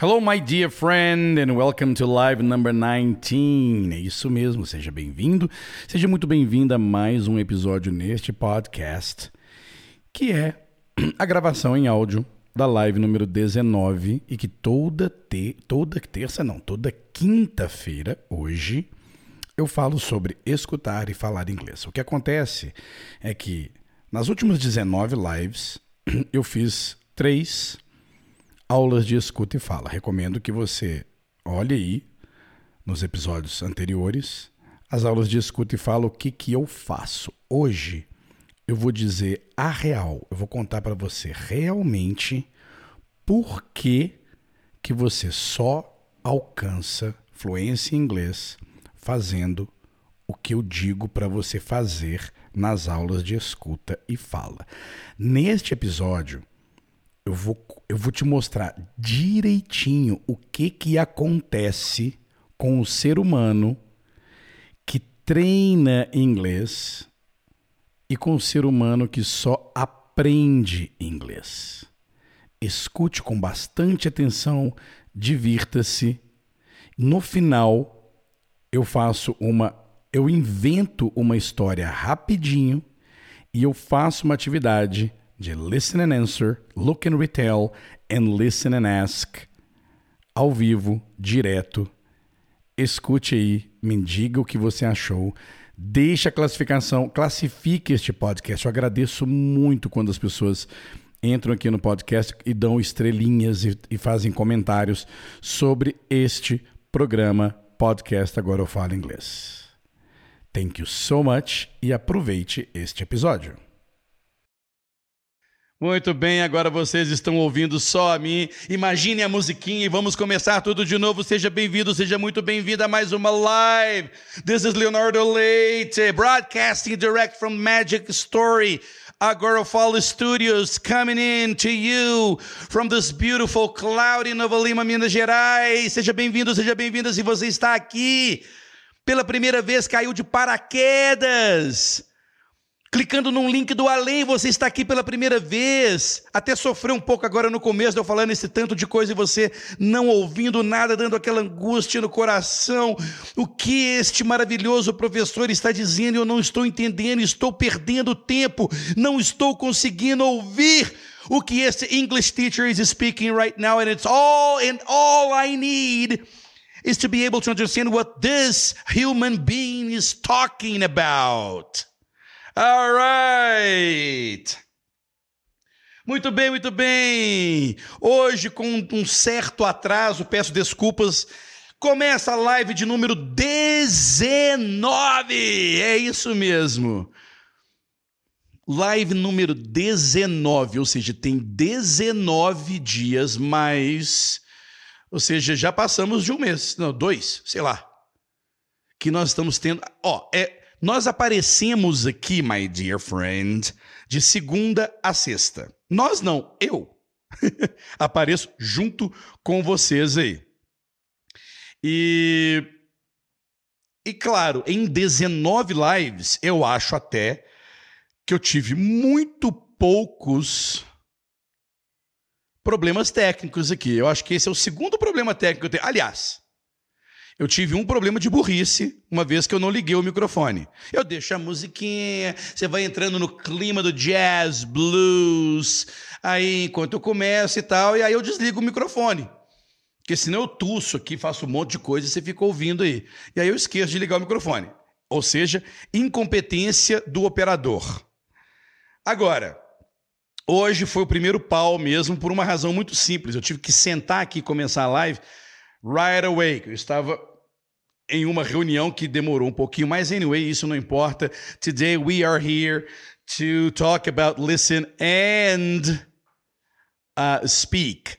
Hello, my dear friend, and welcome to live number 19. É isso mesmo, seja bem-vindo, seja muito bem-vinda a mais um episódio neste podcast, que é a gravação em áudio da live número 19 e que toda, te, toda terça, não, toda quinta-feira, hoje, eu falo sobre escutar e falar inglês. O que acontece é que nas últimas 19 lives eu fiz três aulas de escuta e fala. Recomendo que você olhe aí nos episódios anteriores as aulas de escuta e fala o que, que eu faço. Hoje eu vou dizer a real, eu vou contar para você realmente por que, que você só alcança fluência em inglês fazendo o que eu digo para você fazer nas aulas de escuta e fala. Neste episódio, eu vou, eu vou te mostrar direitinho o que, que acontece com o ser humano que treina inglês e com o ser humano que só aprende inglês. Escute com bastante atenção, divirta-se. No final, eu faço uma. Eu invento uma história rapidinho e eu faço uma atividade de listen and answer, look and retell and listen and ask ao vivo, direto. Escute aí, me diga o que você achou. Deixe a classificação, classifique este podcast. Eu agradeço muito quando as pessoas entram aqui no podcast e dão estrelinhas e, e fazem comentários sobre este programa podcast Agora Eu Falo Inglês. Thank you so much e aproveite este episódio. Muito bem, agora vocês estão ouvindo só a mim. Imagine a musiquinha e vamos começar tudo de novo. Seja bem-vindo, seja muito bem-vinda a mais uma live. This is Leonardo Leite, broadcasting direct from Magic Story. Agora Falo Studios coming in to you from this beautiful cloudy Nova Lima, Minas Gerais. Seja bem-vindo, seja bem-vinda se você está aqui pela primeira vez, caiu de paraquedas. Clicando num link do além, você está aqui pela primeira vez. Até sofreu um pouco agora no começo, eu falando esse tanto de coisa e você não ouvindo nada, dando aquela angústia no coração. O que este maravilhoso professor está dizendo? Eu não estou entendendo, estou perdendo tempo, não estou conseguindo ouvir o que este English teacher is speaking right now, and it's all and all I need is to be able to understand what this human being is talking about. All right. Muito bem, muito bem. Hoje, com um certo atraso, peço desculpas. Começa a live de número 19. É isso mesmo. Live número 19, ou seja, tem 19 dias mais. Ou seja, já passamos de um mês, não, dois, sei lá. Que nós estamos tendo. Ó, é nós aparecemos aqui, my dear friend, de segunda a sexta. Nós não, eu apareço junto com vocês aí. E e claro, em 19 lives, eu acho até que eu tive muito poucos problemas técnicos aqui. Eu acho que esse é o segundo problema técnico que eu tenho. Aliás, eu tive um problema de burrice uma vez que eu não liguei o microfone. Eu deixo a musiquinha, você vai entrando no clima do jazz, blues, aí enquanto eu começo e tal, e aí eu desligo o microfone. Porque senão eu tuço aqui, faço um monte de coisa e você fica ouvindo aí. E aí eu esqueço de ligar o microfone. Ou seja, incompetência do operador. Agora, hoje foi o primeiro pau mesmo por uma razão muito simples. Eu tive que sentar aqui e começar a live right away. Eu estava em uma reunião que demorou um pouquinho, mas anyway, isso não importa. Today we are here to talk about listen and uh, speak.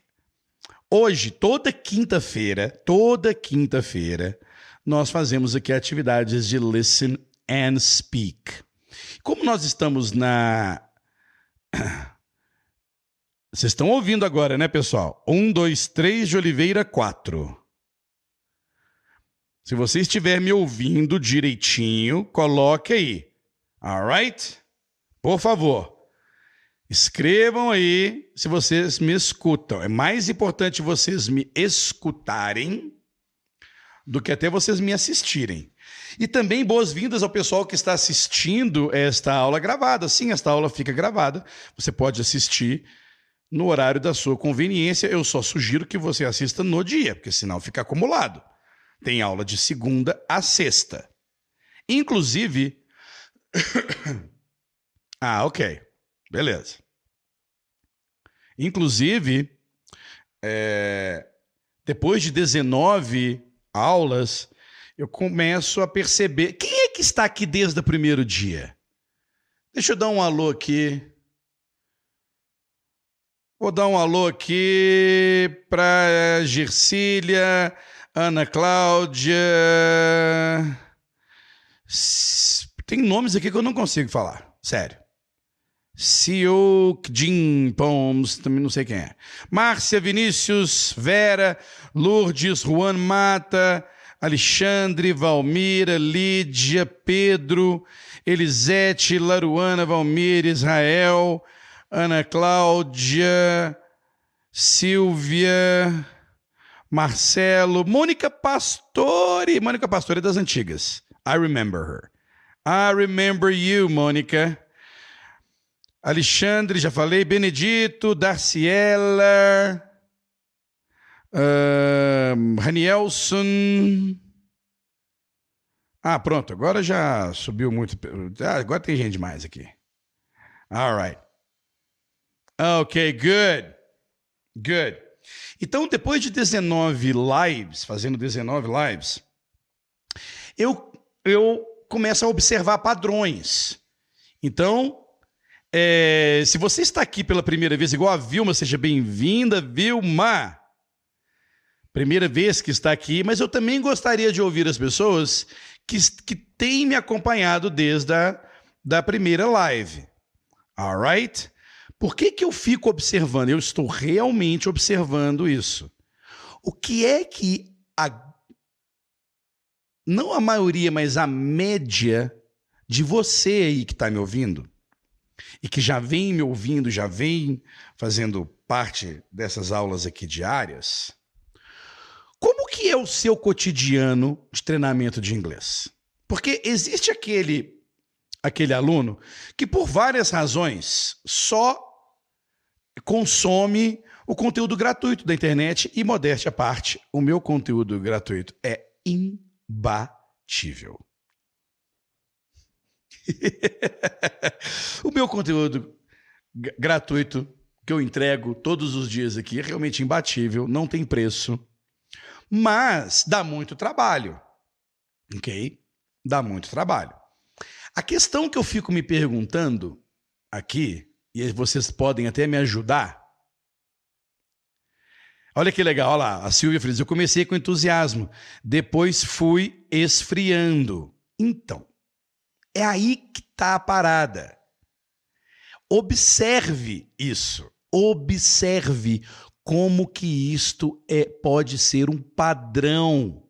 Hoje, toda quinta-feira, toda quinta-feira, nós fazemos aqui atividades de listen and speak. Como nós estamos na Vocês estão ouvindo agora, né, pessoal? Um, dois, três de Oliveira, quatro. Se você estiver me ouvindo direitinho, coloque aí. Alright? Por favor. Escrevam aí se vocês me escutam. É mais importante vocês me escutarem do que até vocês me assistirem. E também boas-vindas ao pessoal que está assistindo esta aula gravada. Sim, esta aula fica gravada. Você pode assistir no horário da sua conveniência. Eu só sugiro que você assista no dia, porque senão fica acumulado. Tem aula de segunda a sexta. Inclusive. ah, ok. Beleza. Inclusive, é, depois de 19 aulas, eu começo a perceber. Quem é que está aqui desde o primeiro dia? Deixa eu dar um alô aqui. Vou dar um alô aqui para Gersília, Ana Cláudia. Tem nomes aqui que eu não consigo falar, sério. Siuk Jin Poms, também não sei quem é. Márcia Vinícius, Vera, Lourdes, Juan Mata, Alexandre, Valmira, Lídia, Pedro, Elisete, Laruana, Valmir, Israel, Ana Cláudia, Silvia, Marcelo, Mônica Pastore, Mônica Pastore das antigas. I remember her. I remember you, Mônica. Alexandre, já falei, Benedito, Darciela, uh. Ah, pronto, agora já subiu muito. Ah, agora tem gente mais aqui. All right. Ok, good. Good. Então, depois de 19 lives, fazendo 19 lives, eu, eu começo a observar padrões. Então, é, se você está aqui pela primeira vez, igual a Vilma, seja bem-vinda, Vilma. Primeira vez que está aqui, mas eu também gostaria de ouvir as pessoas que, que têm me acompanhado desde a da primeira live. Alright? Por que, que eu fico observando? Eu estou realmente observando isso. O que é que a. Não a maioria, mas a média de você aí que está me ouvindo e que já vem me ouvindo, já vem fazendo parte dessas aulas aqui diárias, como que é o seu cotidiano de treinamento de inglês? Porque existe aquele aquele aluno que por várias razões só consome o conteúdo gratuito da internet e modéstia à parte, o meu conteúdo gratuito é imbatível. o meu conteúdo gratuito que eu entrego todos os dias aqui é realmente imbatível, não tem preço, mas dá muito trabalho. Ok? Dá muito trabalho. A questão que eu fico me perguntando aqui, e vocês podem até me ajudar. Olha que legal, olha lá, a Silvia Feliz. Eu comecei com entusiasmo, depois fui esfriando. Então, é aí que está a parada. Observe isso. Observe como que isto é pode ser um padrão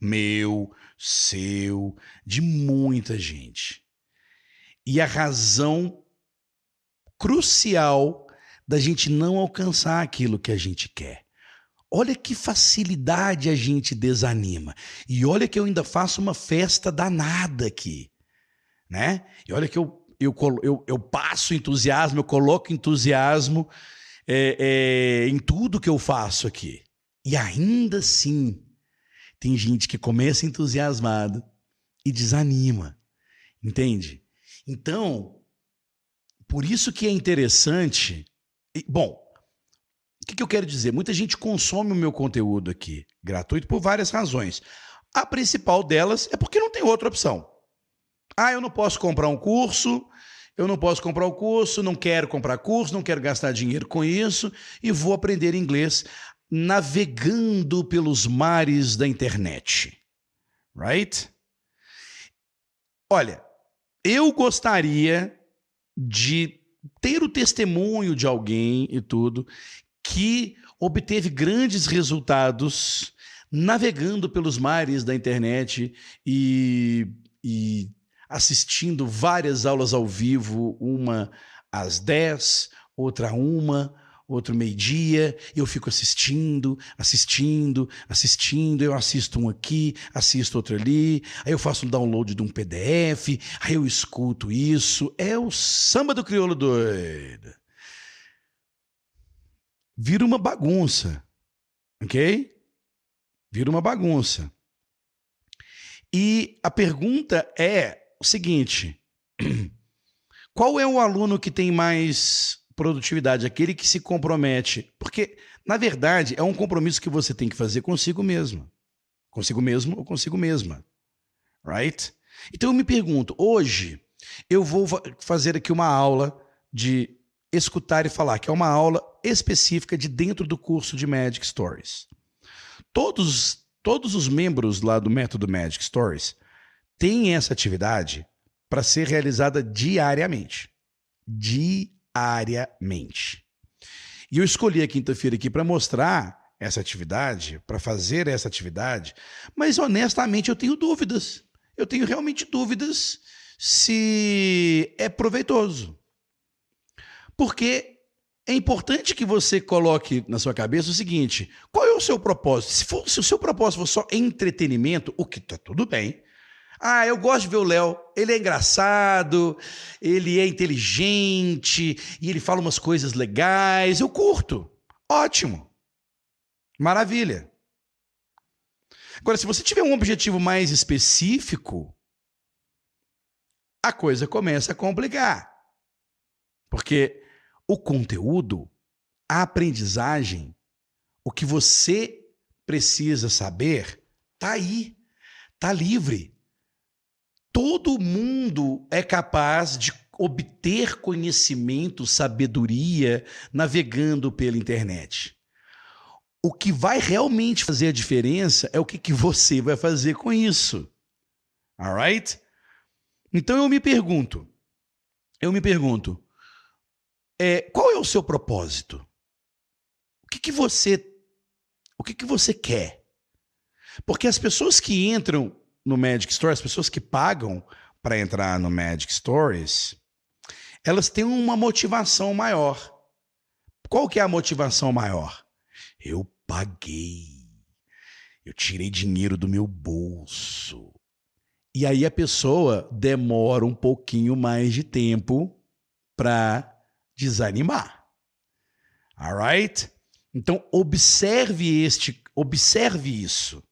meu, seu, de muita gente. E a razão crucial da gente não alcançar aquilo que a gente quer. Olha que facilidade a gente desanima. E olha que eu ainda faço uma festa danada aqui né? E olha que eu, eu, eu, eu passo entusiasmo, eu coloco entusiasmo é, é, em tudo que eu faço aqui. E ainda assim, tem gente que começa entusiasmado e desanima, entende? Então, por isso que é interessante. Bom, o que, que eu quero dizer? Muita gente consome o meu conteúdo aqui, gratuito, por várias razões. A principal delas é porque não tem outra opção. Ah, eu não posso comprar um curso, eu não posso comprar o curso, não quero comprar curso, não quero gastar dinheiro com isso e vou aprender inglês navegando pelos mares da internet. Right? Olha, eu gostaria de ter o testemunho de alguém e tudo que obteve grandes resultados navegando pelos mares da internet e, e assistindo várias aulas ao vivo, uma às 10, outra uma, outro meio-dia, eu fico assistindo, assistindo, assistindo, eu assisto um aqui, assisto outro ali, aí eu faço um download de um PDF, aí eu escuto isso. É o samba do crioulo doido. Vira uma bagunça, ok? Vira uma bagunça. E a pergunta é o seguinte: qual é o aluno que tem mais produtividade, aquele que se compromete. Porque, na verdade, é um compromisso que você tem que fazer consigo mesmo. Consigo mesmo ou consigo mesma. Right? Então eu me pergunto, hoje eu vou fazer aqui uma aula de escutar e falar, que é uma aula específica de dentro do curso de Magic Stories. Todos, todos os membros lá do método Magic Stories têm essa atividade para ser realizada diariamente. Diariamente diariamente. E eu escolhi a quinta-feira aqui para mostrar essa atividade, para fazer essa atividade, mas honestamente eu tenho dúvidas. Eu tenho realmente dúvidas se é proveitoso. Porque é importante que você coloque na sua cabeça o seguinte: qual é o seu propósito? Se, for, se o seu propósito for só entretenimento, o que está tudo bem, ah, eu gosto de ver o Léo. Ele é engraçado, ele é inteligente e ele fala umas coisas legais. Eu curto. Ótimo. Maravilha. Agora, se você tiver um objetivo mais específico, a coisa começa a complicar. Porque o conteúdo, a aprendizagem, o que você precisa saber, tá aí, tá livre todo mundo é capaz de obter conhecimento, sabedoria navegando pela internet. O que vai realmente fazer a diferença é o que, que você vai fazer com isso. Alright? Então eu me pergunto, eu me pergunto, é, qual é o seu propósito? O que, que você, o que, que você quer? Porque as pessoas que entram no Magic Store, as pessoas que pagam para entrar no Magic Stories, elas têm uma motivação maior. Qual que é a motivação maior? Eu paguei. Eu tirei dinheiro do meu bolso. E aí a pessoa demora um pouquinho mais de tempo para desanimar. Alright? Então observe este, observe isso,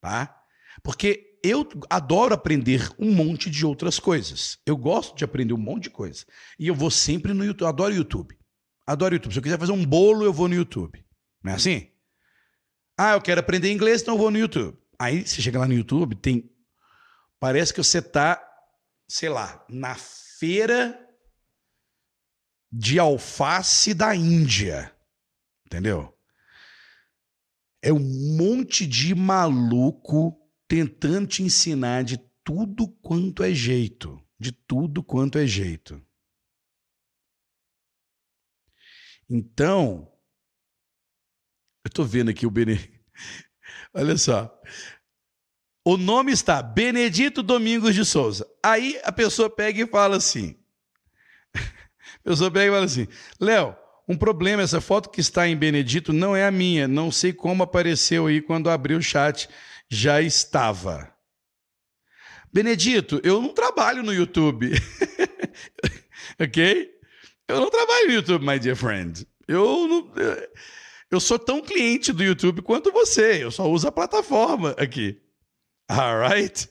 tá? Porque eu adoro aprender um monte de outras coisas. Eu gosto de aprender um monte de coisa. E eu vou sempre no YouTube. Eu adoro YouTube. Adoro YouTube. Se eu quiser fazer um bolo, eu vou no YouTube. Não é assim? Ah, eu quero aprender inglês, então eu vou no YouTube. Aí você chega lá no YouTube, tem. Parece que você está, sei lá, na feira de alface da Índia. Entendeu? É um monte de maluco tentando te ensinar de tudo quanto é jeito, de tudo quanto é jeito. Então, eu estou vendo aqui o Benedito. Olha só. O nome está Benedito Domingos de Souza. Aí a pessoa pega e fala assim. A pessoa pega e fala assim: Léo, um problema, essa foto que está em Benedito não é a minha. Não sei como apareceu aí quando abri o chat já estava. Benedito, eu não trabalho no YouTube. ok? Eu não trabalho no YouTube, my dear friend. Eu não, eu sou tão cliente do YouTube quanto você. Eu só uso a plataforma aqui. Alright?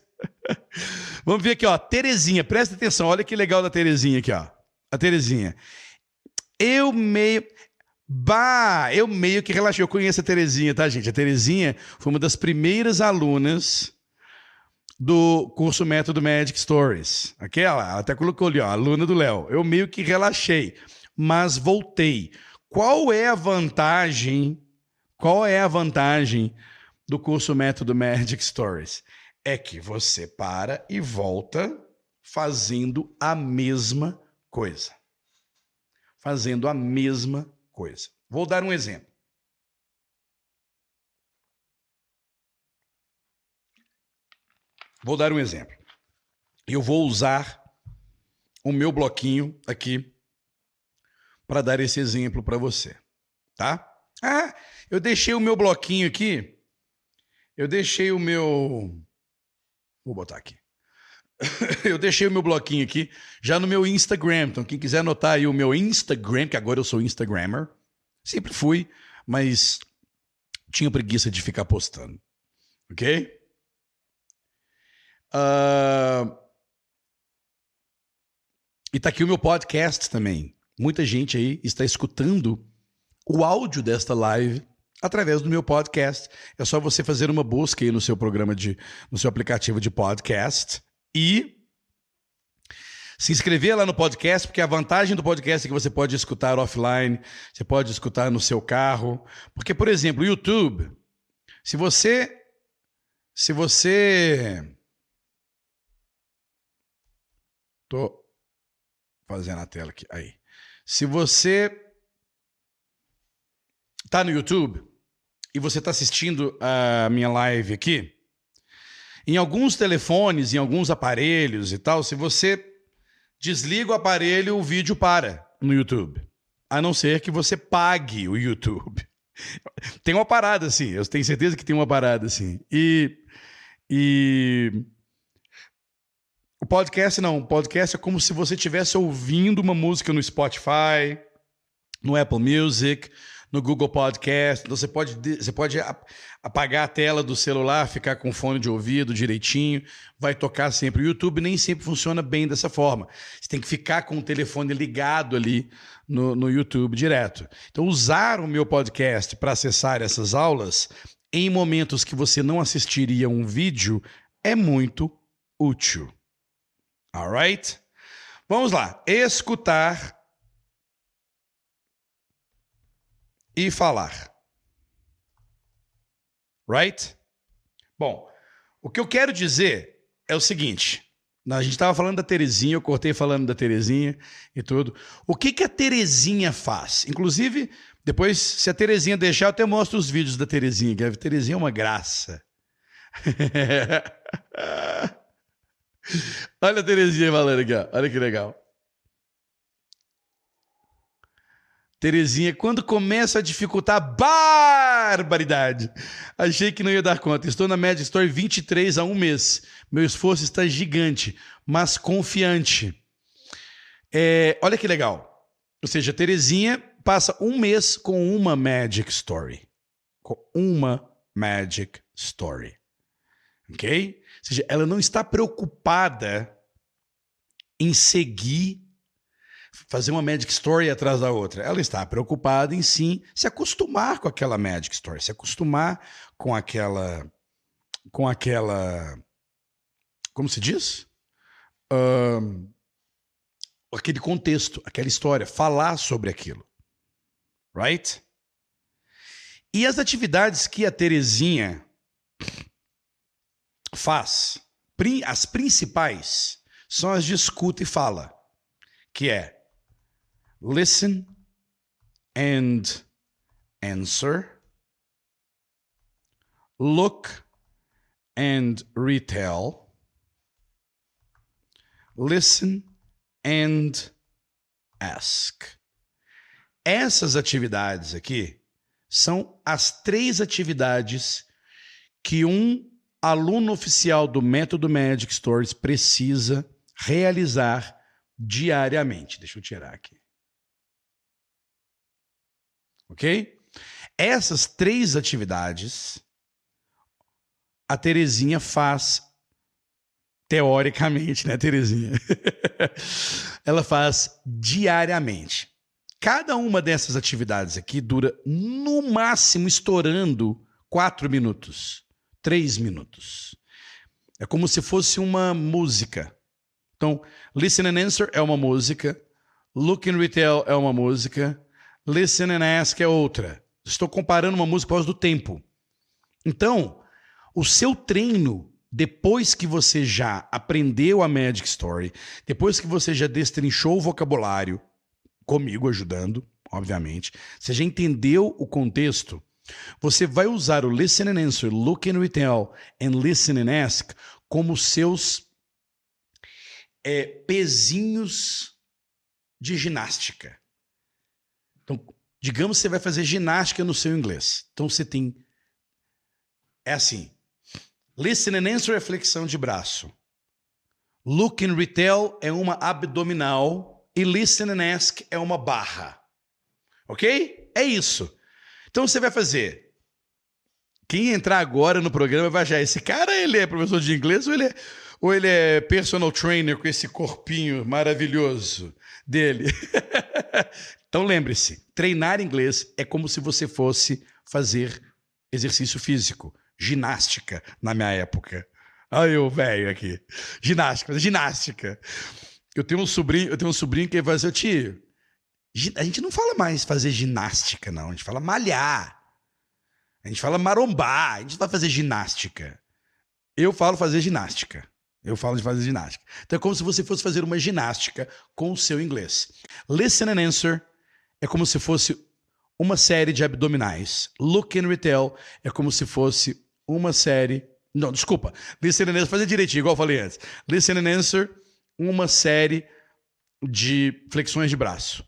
Vamos ver aqui, ó. Terezinha, presta atenção. Olha que legal da Terezinha aqui, ó. A Terezinha. Eu meio. Bah, eu meio que relaxei. Eu conheço a Terezinha, tá, gente? A Terezinha foi uma das primeiras alunas do curso Método Magic Stories. Aquela, ela até colocou ali, ó, aluna do Léo. Eu meio que relaxei, mas voltei. Qual é a vantagem? Qual é a vantagem do curso Método Magic Stories? É que você para e volta fazendo a mesma coisa. Fazendo a mesma coisa. Vou dar um exemplo. Vou dar um exemplo. Eu vou usar o meu bloquinho aqui para dar esse exemplo para você, tá? Ah, eu deixei o meu bloquinho aqui. Eu deixei o meu. Vou botar aqui. eu deixei o meu bloquinho aqui já no meu Instagram. Então, quem quiser anotar aí o meu Instagram, que agora eu sou Instagrammer, sempre fui, mas tinha preguiça de ficar postando. Ok? Uh... E tá aqui o meu podcast também. Muita gente aí está escutando o áudio desta live através do meu podcast. É só você fazer uma busca aí no seu programa de, no seu aplicativo de podcast e se inscrever lá no podcast, porque a vantagem do podcast é que você pode escutar offline, você pode escutar no seu carro. Porque, por exemplo, YouTube, se você. Se você. Tô fazendo a tela aqui. Aí. Se você tá no YouTube e você está assistindo a minha live aqui, em alguns telefones, em alguns aparelhos e tal, se você desliga o aparelho, o vídeo para no YouTube. A não ser que você pague o YouTube. Tem uma parada assim, eu tenho certeza que tem uma parada assim. E. E. O podcast não, o podcast é como se você estivesse ouvindo uma música no Spotify, no Apple Music, no Google Podcast. Então você pode, você pode apagar a tela do celular, ficar com fone de ouvido direitinho, vai tocar sempre. O YouTube nem sempre funciona bem dessa forma. Você tem que ficar com o telefone ligado ali no, no YouTube direto. Então, usar o meu podcast para acessar essas aulas em momentos que você não assistiria um vídeo é muito útil. Alright? Vamos lá. Escutar e falar. Right? Bom, o que eu quero dizer é o seguinte. A gente estava falando da Terezinha, eu cortei falando da Terezinha e tudo. O que, que a Terezinha faz? Inclusive, depois, se a Terezinha deixar, eu até mostro os vídeos da Terezinha, que a Terezinha é uma graça. Olha a Terezinha falando aqui, ó. olha que legal. Terezinha, quando começa a dificultar, barbaridade. Achei que não ia dar conta. Estou na Magic Store 23 há um mês. Meu esforço está gigante, mas confiante. É, olha que legal. Ou seja, Terezinha passa um mês com uma Magic Story. Com uma Magic Story. Ok? Ou seja, ela não está preocupada em seguir fazer uma Magic Story atrás da outra. Ela está preocupada em sim se acostumar com aquela Magic Story, se acostumar com aquela. com aquela. Como se diz? Um, aquele contexto, aquela história, falar sobre aquilo. Right? E as atividades que a Terezinha faz, as principais, são as de escuta e fala, que é listen and answer, look and retell, listen and ask. Essas atividades aqui são as três atividades que um aluno oficial do método Magic Stories precisa realizar diariamente. Deixa eu tirar aqui. Ok? Essas três atividades a Terezinha faz teoricamente, né, Terezinha? Ela faz diariamente. Cada uma dessas atividades aqui dura no máximo estourando quatro minutos, três minutos. É como se fosse uma música. Então, Listen and Answer é uma música, Look and Retail é uma música, Listen and Ask é outra. Estou comparando uma música por causa do tempo. Então, o seu treino, depois que você já aprendeu a Magic Story, depois que você já destrinchou o vocabulário, comigo ajudando, obviamente, você já entendeu o contexto, você vai usar o Listen and Answer, Look and Retell and Listen and Ask como seus é, pezinhos de ginástica. Digamos que você vai fazer ginástica no seu inglês. Então você tem. É assim. Listen and answer é flexão de braço. Look and retell é uma abdominal. E listen and ask é uma barra. Ok? É isso. Então você vai fazer. Quem entrar agora no programa vai achar: esse cara ele é professor de inglês ou ele é, ou ele é personal trainer com esse corpinho maravilhoso dele? então lembre-se: treinar inglês é como se você fosse fazer exercício físico, ginástica na minha época. Olha o velho aqui. Ginástica, ginástica. Eu tenho um sobrinho, eu tenho um sobrinho que vai dizer, tio, a gente não fala mais fazer ginástica, não. A gente fala malhar. A gente fala marombar. A gente vai fazer ginástica. Eu falo fazer ginástica. Eu falo de fazer ginástica. Então é como se você fosse fazer uma ginástica com o seu inglês. Listen and answer é como se fosse uma série de abdominais. Look and retell é como se fosse uma série. Não, desculpa. Listen and answer, fazer direitinho, igual eu falei antes. Listen and answer, uma série de flexões de braço.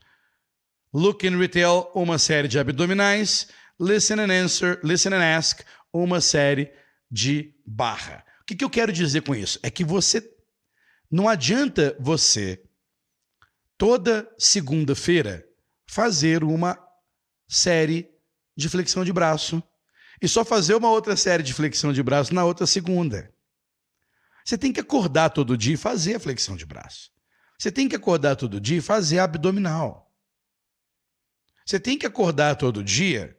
Look and Retail, uma série de abdominais. Listen and Answer, Listen and Ask, uma série de barra. O que, que eu quero dizer com isso? É que você. Não adianta você, toda segunda-feira, fazer uma série de flexão de braço e só fazer uma outra série de flexão de braço na outra segunda. Você tem que acordar todo dia e fazer a flexão de braço. Você tem que acordar todo dia e fazer abdominal. Você tem que acordar todo dia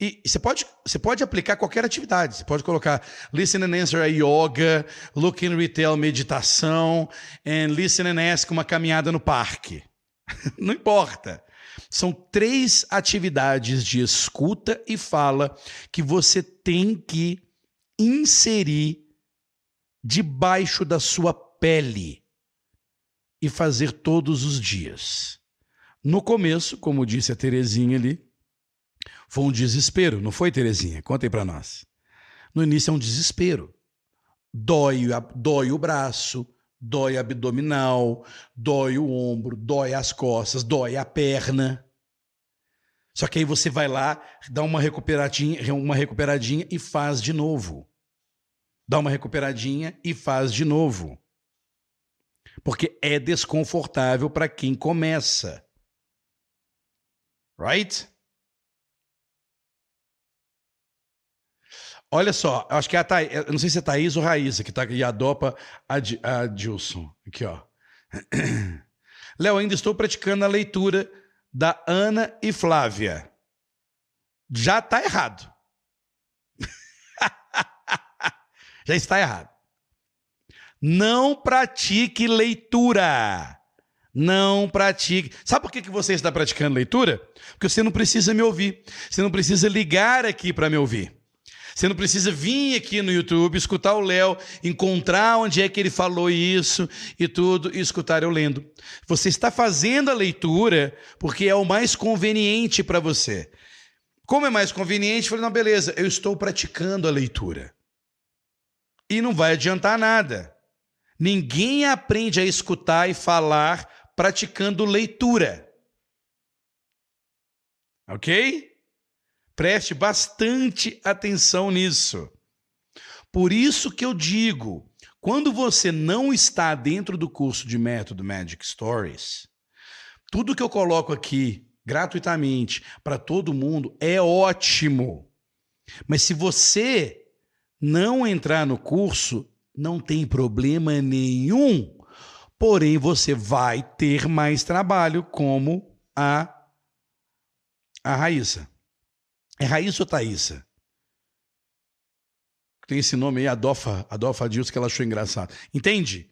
e você pode, você pode aplicar qualquer atividade. Você pode colocar listen and answer a yoga, look and retail meditação, and listen and ask uma caminhada no parque. Não importa. São três atividades de escuta e fala que você tem que inserir debaixo da sua pele e fazer todos os dias. No começo, como disse a Terezinha ali, foi um desespero, não foi, Terezinha? Conta aí para nós. No início é um desespero. Dói, dói o braço, dói abdominal, dói o ombro, dói as costas, dói a perna. Só que aí você vai lá, dá uma recuperadinha, uma recuperadinha e faz de novo. Dá uma recuperadinha e faz de novo. Porque é desconfortável para quem começa. Right? Olha só, acho que é a Thaís, eu não sei se é Thaís ou Raíssa que tá e adopa a, a Dilson. Aqui, ó. Léo, ainda estou praticando a leitura da Ana e Flávia. Já está errado. Já está errado. Não pratique leitura. Não pratique. Sabe por que, que você está praticando leitura? Porque você não precisa me ouvir. Você não precisa ligar aqui para me ouvir. Você não precisa vir aqui no YouTube, escutar o Léo, encontrar onde é que ele falou isso e tudo, e escutar eu lendo. Você está fazendo a leitura porque é o mais conveniente para você. Como é mais conveniente, eu falei, não, beleza, eu estou praticando a leitura. E não vai adiantar nada. Ninguém aprende a escutar e falar praticando leitura. Ok? Preste bastante atenção nisso. Por isso que eu digo, quando você não está dentro do curso de método Magic Stories, tudo que eu coloco aqui gratuitamente para todo mundo é ótimo. Mas se você não entrar no curso, não tem problema nenhum. Porém, você vai ter mais trabalho como a a Raíssa. É Raíssa ou Thaísa? Tem esse nome aí, Adolfa, Adolfa Dilson, que ela achou engraçado. Entende?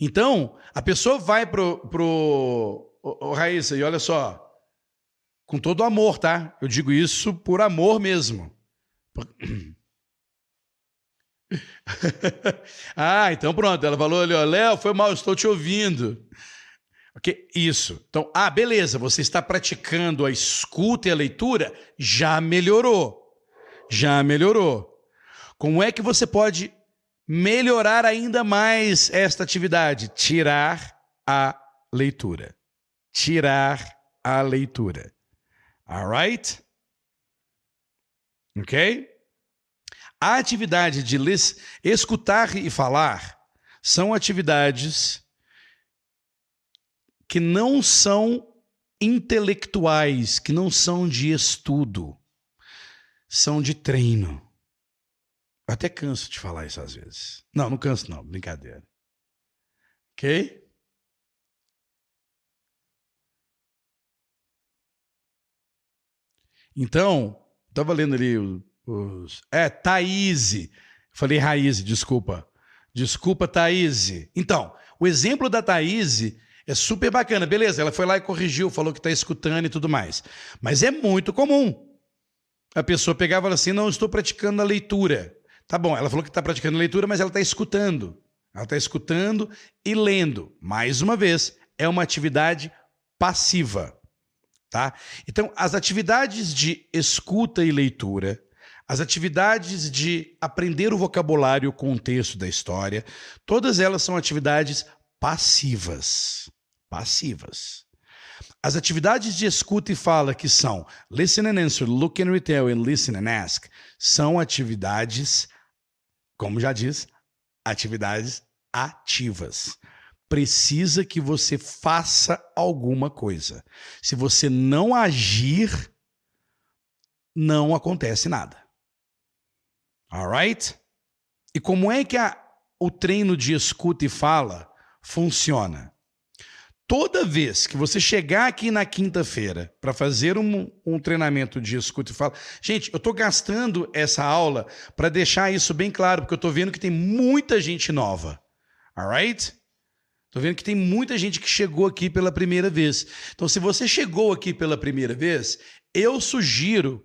Então, a pessoa vai pro, pro Raíssa, e olha só, com todo amor, tá? Eu digo isso por amor mesmo. ah, então pronto. Ela falou ali, ó, Léo, foi mal, estou te ouvindo. Ok, isso. Então, ah, beleza, você está praticando a escuta e a leitura, já melhorou. Já melhorou. Como é que você pode melhorar ainda mais esta atividade? Tirar a leitura. Tirar a leitura. Alright? Ok? A atividade de escutar e falar são atividades que não são intelectuais, que não são de estudo, são de treino. Eu até canso de falar isso às vezes. Não, não canso, não, brincadeira. Ok? Então, estava lendo ali os. É, Thaís. Falei Raiz, desculpa. Desculpa, Thaís. Então, o exemplo da Thaís é super bacana. Beleza, ela foi lá e corrigiu, falou que está escutando e tudo mais. Mas é muito comum. A pessoa pegava e falava assim: não, estou praticando a leitura. Tá bom, ela falou que está praticando a leitura, mas ela está escutando. Ela está escutando e lendo. Mais uma vez, é uma atividade passiva. Tá? Então, as atividades de escuta e leitura, as atividades de aprender o vocabulário, o contexto da história, todas elas são atividades passivas. Passivas. As atividades de escuta e fala, que são listen and answer, look and retell e listen and ask, são atividades, como já diz, atividades ativas precisa que você faça alguma coisa. Se você não agir, não acontece nada. Alright? E como é que a, o treino de escuta e fala funciona? Toda vez que você chegar aqui na quinta-feira para fazer um, um, treinamento de escuta e fala, gente, eu estou gastando essa aula para deixar isso bem claro, porque eu estou vendo que tem muita gente nova. Alright? Tô vendo que tem muita gente que chegou aqui pela primeira vez. Então, se você chegou aqui pela primeira vez, eu sugiro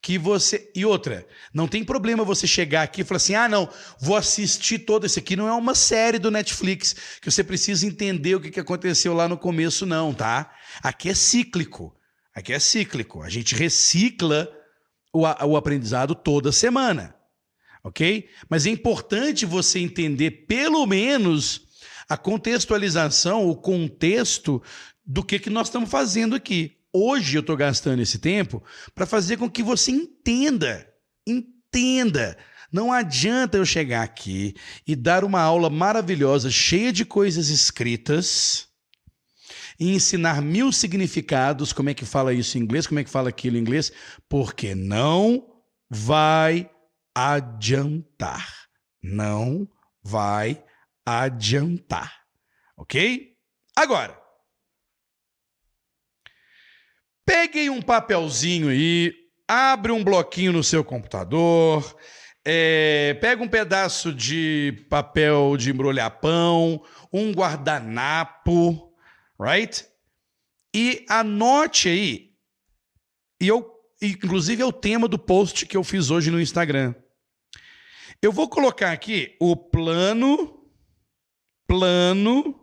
que você. E outra, não tem problema você chegar aqui e falar assim: ah, não, vou assistir todo esse aqui. Não é uma série do Netflix que você precisa entender o que aconteceu lá no começo, não, tá? Aqui é cíclico. Aqui é cíclico. A gente recicla o, o aprendizado toda semana. Ok? Mas é importante você entender, pelo menos a contextualização, o contexto do que, que nós estamos fazendo aqui. Hoje eu estou gastando esse tempo para fazer com que você entenda, entenda. Não adianta eu chegar aqui e dar uma aula maravilhosa, cheia de coisas escritas, e ensinar mil significados, como é que fala isso em inglês, como é que fala aquilo em inglês, porque não vai adiantar. Não vai adiantar. Ok? Agora, peguem um papelzinho aí, abre um bloquinho no seu computador, é, pega um pedaço de papel de embrulhar pão, um guardanapo, right? E anote aí. E eu, inclusive, é o tema do post que eu fiz hoje no Instagram. Eu vou colocar aqui o plano plano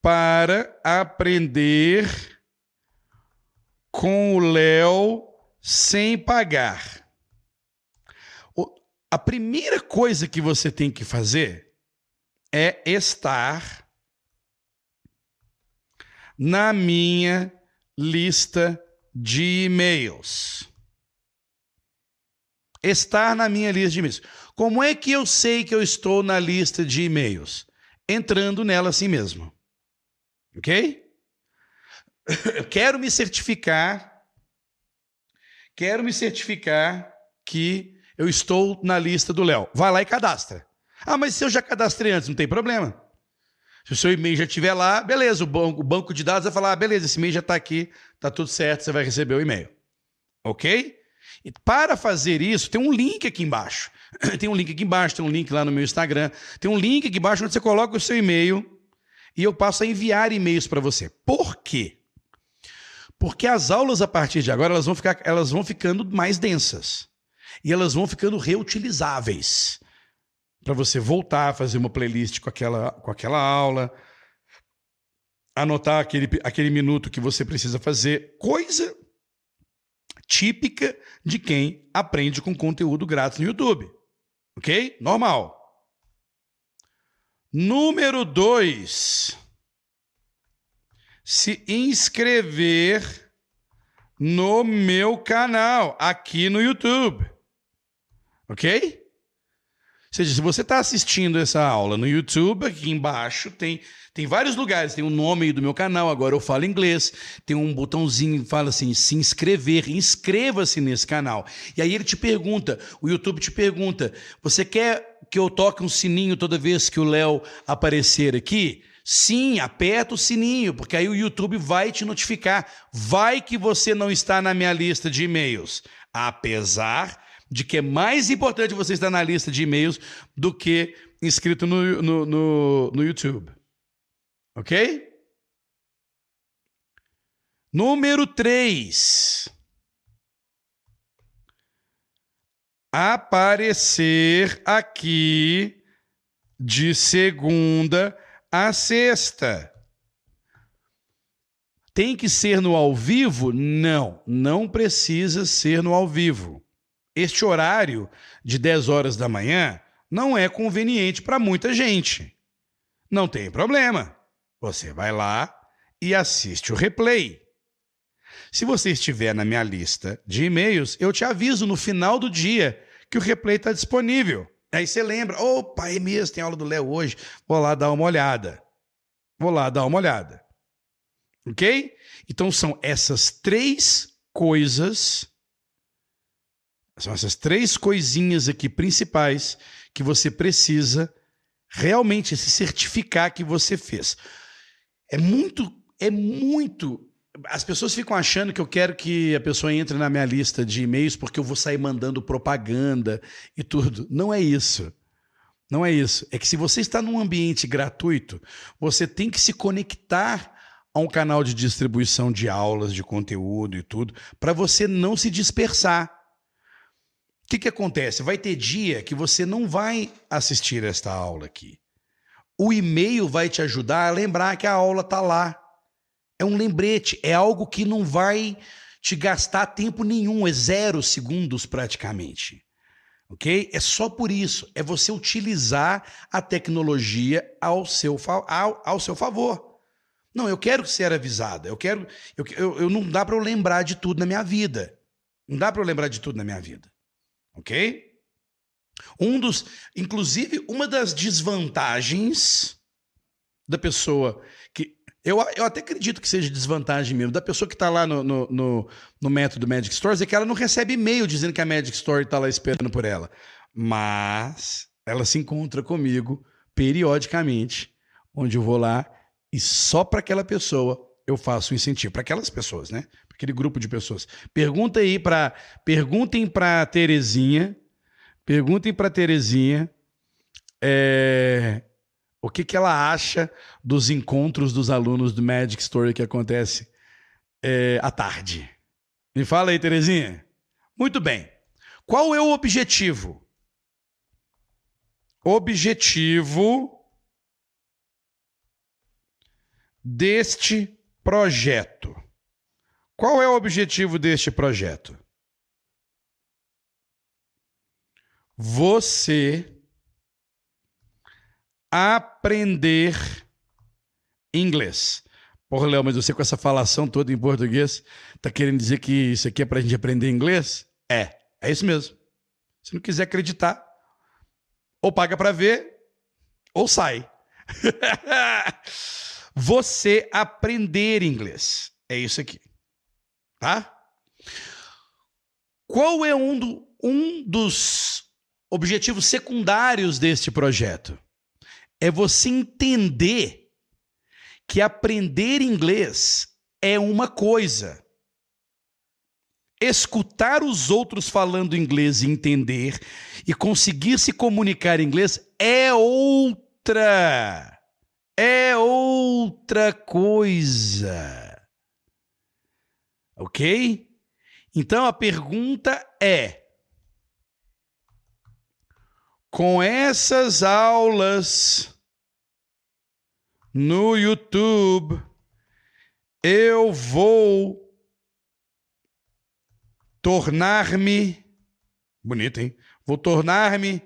para aprender com o Léo sem pagar. A primeira coisa que você tem que fazer é estar na minha lista de e-mails. Estar na minha lista de e-mails. Como é que eu sei que eu estou na lista de e-mails? Entrando nela assim mesmo. Ok? Quero me certificar. Quero me certificar que eu estou na lista do Léo. Vai lá e cadastra. Ah, mas se eu já cadastrei antes, não tem problema. Se o seu e-mail já estiver lá, beleza, o banco, o banco de dados vai falar: ah, beleza, esse e-mail já está aqui, está tudo certo, você vai receber o e-mail. Ok? E para fazer isso, tem um link aqui embaixo. Tem um link aqui embaixo, tem um link lá no meu Instagram. Tem um link aqui embaixo onde você coloca o seu e-mail e eu passo a enviar e-mails para você. Por quê? Porque as aulas a partir de agora elas vão, ficar, elas vão ficando mais densas e elas vão ficando reutilizáveis para você voltar a fazer uma playlist com aquela, com aquela aula, anotar aquele, aquele minuto que você precisa fazer, coisa típica de quem aprende com conteúdo grátis no YouTube. Ok? Normal. Número dois. Se inscrever no meu canal, aqui no YouTube. Ok? Ou seja, se você está assistindo essa aula no YouTube, aqui embaixo tem, tem vários lugares. Tem o nome do meu canal, agora eu falo inglês. Tem um botãozinho que fala assim: se inscrever. Inscreva-se nesse canal. E aí ele te pergunta, o YouTube te pergunta: você quer que eu toque um sininho toda vez que o Léo aparecer aqui? Sim, aperta o sininho, porque aí o YouTube vai te notificar. Vai que você não está na minha lista de e-mails. Apesar de que é mais importante você estar na lista de e-mails do que inscrito no, no, no, no YouTube. Ok? Número 3. Aparecer aqui de segunda a sexta. Tem que ser no ao vivo? Não, não precisa ser no ao vivo. Este horário de 10 horas da manhã não é conveniente para muita gente. Não tem problema. Você vai lá e assiste o replay. Se você estiver na minha lista de e-mails, eu te aviso no final do dia que o replay está disponível. Aí você lembra, opa, é mesmo, tem aula do Léo hoje, vou lá dar uma olhada. Vou lá dar uma olhada. Ok? Então são essas três coisas são essas três coisinhas aqui principais que você precisa realmente se certificar que você fez. É muito, é muito. As pessoas ficam achando que eu quero que a pessoa entre na minha lista de e-mails porque eu vou sair mandando propaganda e tudo. Não é isso. Não é isso. É que se você está num ambiente gratuito, você tem que se conectar a um canal de distribuição de aulas, de conteúdo e tudo, para você não se dispersar. O que, que acontece? Vai ter dia que você não vai assistir esta aula aqui. O e-mail vai te ajudar a lembrar que a aula está lá. É um lembrete, é algo que não vai te gastar tempo nenhum, é zero segundos praticamente. Ok? É só por isso. É você utilizar a tecnologia ao seu, ao, ao seu favor. Não, eu quero ser avisado. Eu quero. Eu, eu, eu não dá para eu lembrar de tudo na minha vida. Não dá para eu lembrar de tudo na minha vida. Ok? Um dos, inclusive, uma das desvantagens da pessoa. Eu, eu até acredito que seja desvantagem mesmo, da pessoa que está lá no, no, no, no, método Magic Stores, é que ela não recebe e-mail dizendo que a Magic Store está lá esperando por ela. Mas ela se encontra comigo periodicamente, onde eu vou lá e só para aquela pessoa eu faço o incentivo. Para aquelas pessoas, né? aquele grupo de pessoas. Pergunta aí para perguntem para Terezinha, perguntem para Terezinha é, o que, que ela acha dos encontros dos alunos do Magic Story que acontece é, à tarde. Me fala aí, Terezinha. Muito bem. Qual é o objetivo? Objetivo deste projeto. Qual é o objetivo deste projeto? Você aprender inglês. Porra, Léo, mas você com essa falação toda em português, tá querendo dizer que isso aqui é pra gente aprender inglês? É, é isso mesmo. Se não quiser acreditar, ou paga para ver, ou sai. você aprender inglês. É isso aqui. Tá? Qual é um, do, um dos objetivos secundários deste projeto? É você entender que aprender inglês é uma coisa. Escutar os outros falando inglês e entender e conseguir se comunicar em inglês é outra. É outra coisa. Ok? Então a pergunta é: com essas aulas no YouTube, eu vou tornar-me bonito, hein? Vou tornar-me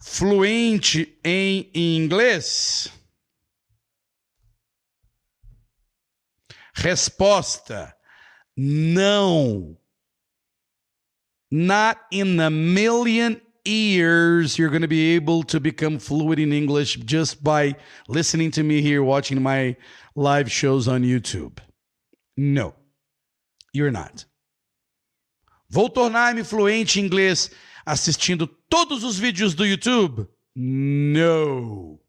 fluente em inglês? Resposta: Não. Not in a million years you're going to be able to become fluent in English just by listening to me here, watching my live shows on YouTube. No, you're not. Vou tornar-me fluente em inglês assistindo todos os vídeos do YouTube? No,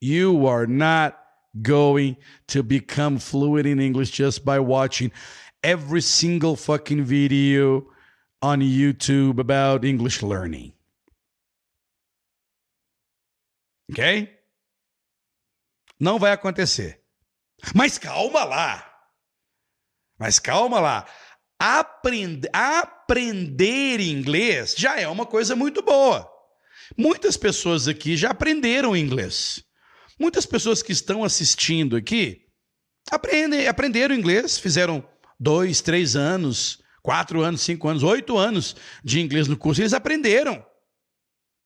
you are not going to become fluent in English just by watching every single fucking video on YouTube about English learning. Ok? Não vai acontecer. Mas calma lá. Mas calma lá. Aprender, inglês já é uma coisa muito boa. Muitas pessoas aqui já aprenderam inglês. Muitas pessoas que estão assistindo aqui aprendem, aprenderam inglês, fizeram dois, três anos, quatro anos, cinco anos, oito anos de inglês no curso. Eles aprenderam.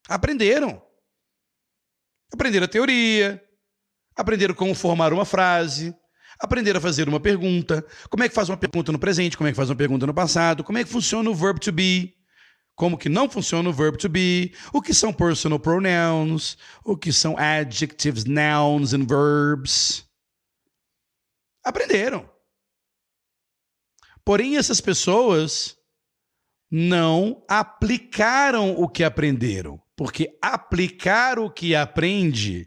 Aprenderam. Aprenderam a teoria, aprenderam como formar uma frase, aprenderam a fazer uma pergunta, como é que faz uma pergunta no presente, como é que faz uma pergunta no passado, como é que funciona o verb to be, como que não funciona o verb to be, o que são personal pronouns, o que são adjectives, nouns and verbs. Aprenderam. Porém, essas pessoas não aplicaram o que aprenderam. Porque aplicar o que aprende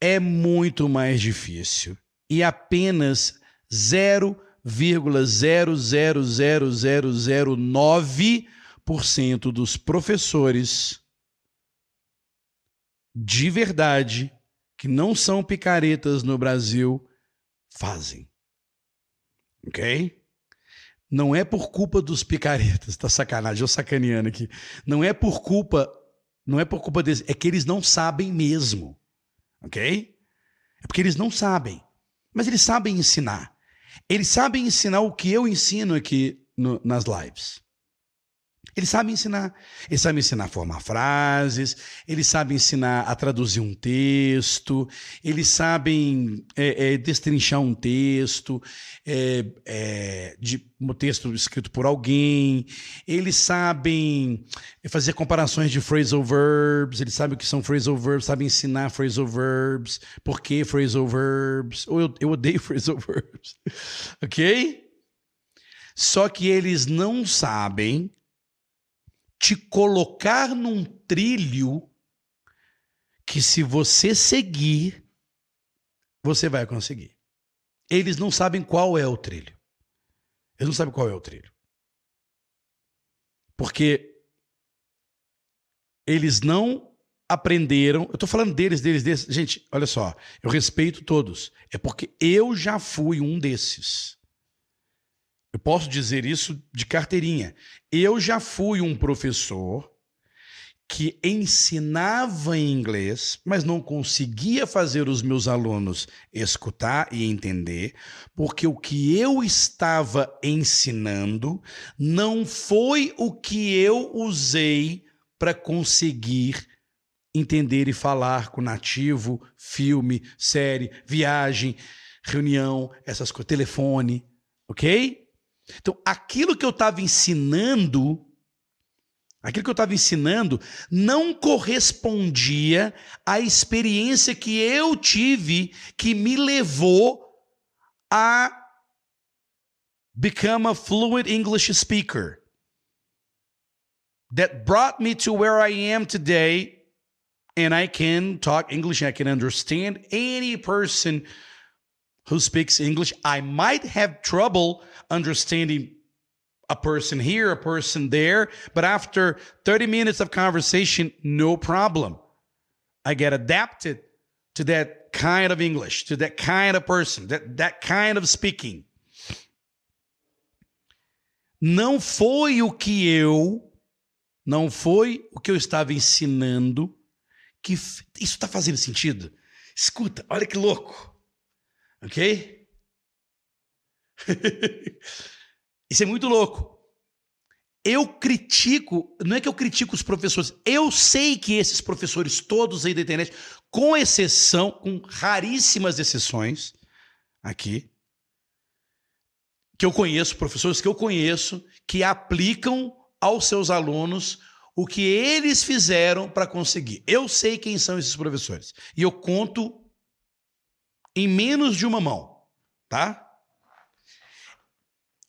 é muito mais difícil. E apenas 0,000009% dos professores de verdade, que não são picaretas no Brasil, fazem. Ok? Não é por culpa dos picaretas, tá sacanagem, eu sacaneando aqui. Não é por culpa não é por culpa deles, é que eles não sabem mesmo. Ok? É porque eles não sabem. Mas eles sabem ensinar. Eles sabem ensinar o que eu ensino aqui no, nas lives. Eles sabem ensinar. Eles sabem ensinar a formar frases, eles sabem ensinar a traduzir um texto, eles sabem é, é, destrinchar um texto, é, é, de um texto escrito por alguém, eles sabem fazer comparações de phrasal verbs, eles sabem o que são phrasal verbs, sabem ensinar phrasal verbs, por que phrasal verbs. Ou eu, eu odeio phrasal verbs, ok? Só que eles não sabem te colocar num trilho que, se você seguir, você vai conseguir. Eles não sabem qual é o trilho. Eles não sabem qual é o trilho. Porque eles não aprenderam. Eu estou falando deles, deles, deles. Gente, olha só. Eu respeito todos. É porque eu já fui um desses. Eu posso dizer isso de carteirinha. Eu já fui um professor que ensinava inglês, mas não conseguia fazer os meus alunos escutar e entender, porque o que eu estava ensinando não foi o que eu usei para conseguir entender e falar com nativo, filme, série, viagem, reunião, essas coisas, telefone, ok? Então, aquilo que eu estava ensinando, aquilo que eu estava ensinando, não correspondia à experiência que eu tive que me levou a become a fluent English speaker. That brought me to where I am today, and I can talk English, I can understand any person who speaks English. I might have trouble understanding a person here, a person there, but after 30 minutes of conversation, no problem. I get adapted to that kind of English, to that kind of person, that, that kind of speaking. Não foi o que eu, não foi o que eu estava ensinando que isso está fazendo sentido. Escuta, olha que louco. Ok? Isso é muito louco. Eu critico, não é que eu critico os professores, eu sei que esses professores todos aí da internet, com exceção, com raríssimas exceções aqui, que eu conheço, professores que eu conheço, que aplicam aos seus alunos o que eles fizeram para conseguir. Eu sei quem são esses professores. E eu conto em menos de uma mão, tá?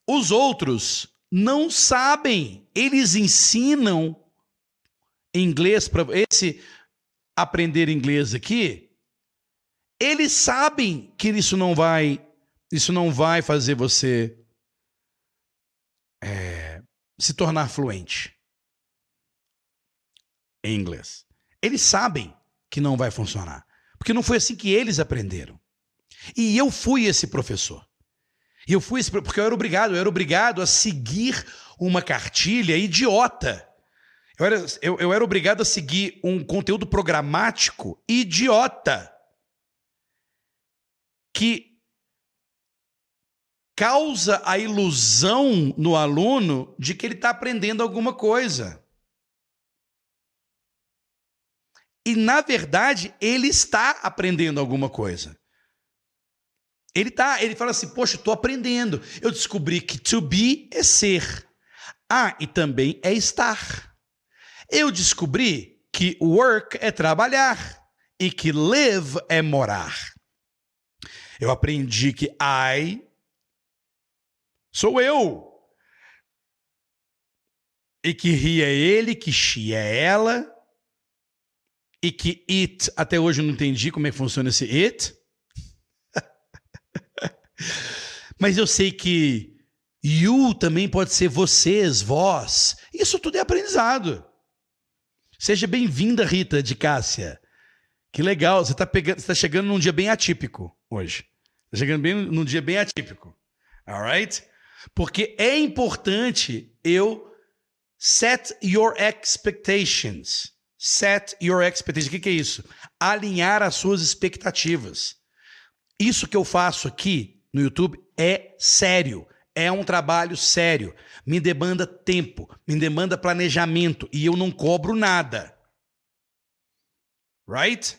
Os outros não sabem, eles ensinam inglês para esse aprender inglês aqui. Eles sabem que isso não vai, isso não vai fazer você é, se tornar fluente em inglês. Eles sabem que não vai funcionar, porque não foi assim que eles aprenderam. E eu fui esse professor. E eu fui esse, porque eu era obrigado, eu era obrigado a seguir uma cartilha idiota. Eu era, eu, eu era obrigado a seguir um conteúdo programático idiota. Que causa a ilusão no aluno de que ele está aprendendo alguma coisa. E, na verdade, ele está aprendendo alguma coisa. Ele tá, ele fala assim: "Poxa, estou aprendendo. Eu descobri que to be é ser. Ah, e também é estar. Eu descobri que work é trabalhar e que live é morar. Eu aprendi que I sou eu. E que he é ele, que she é ela, e que it, até hoje eu não entendi como é que funciona esse it. Mas eu sei que you também pode ser vocês, vós. Isso tudo é aprendizado. Seja bem-vinda, Rita de Cássia. Que legal, você está tá chegando num dia bem atípico hoje. Está chegando bem, num dia bem atípico. Alright? Porque é importante eu set your expectations. Set your expectations. O que, que é isso? Alinhar as suas expectativas. Isso que eu faço aqui no YouTube é sério. É um trabalho sério. Me demanda tempo, me demanda planejamento e eu não cobro nada. Right?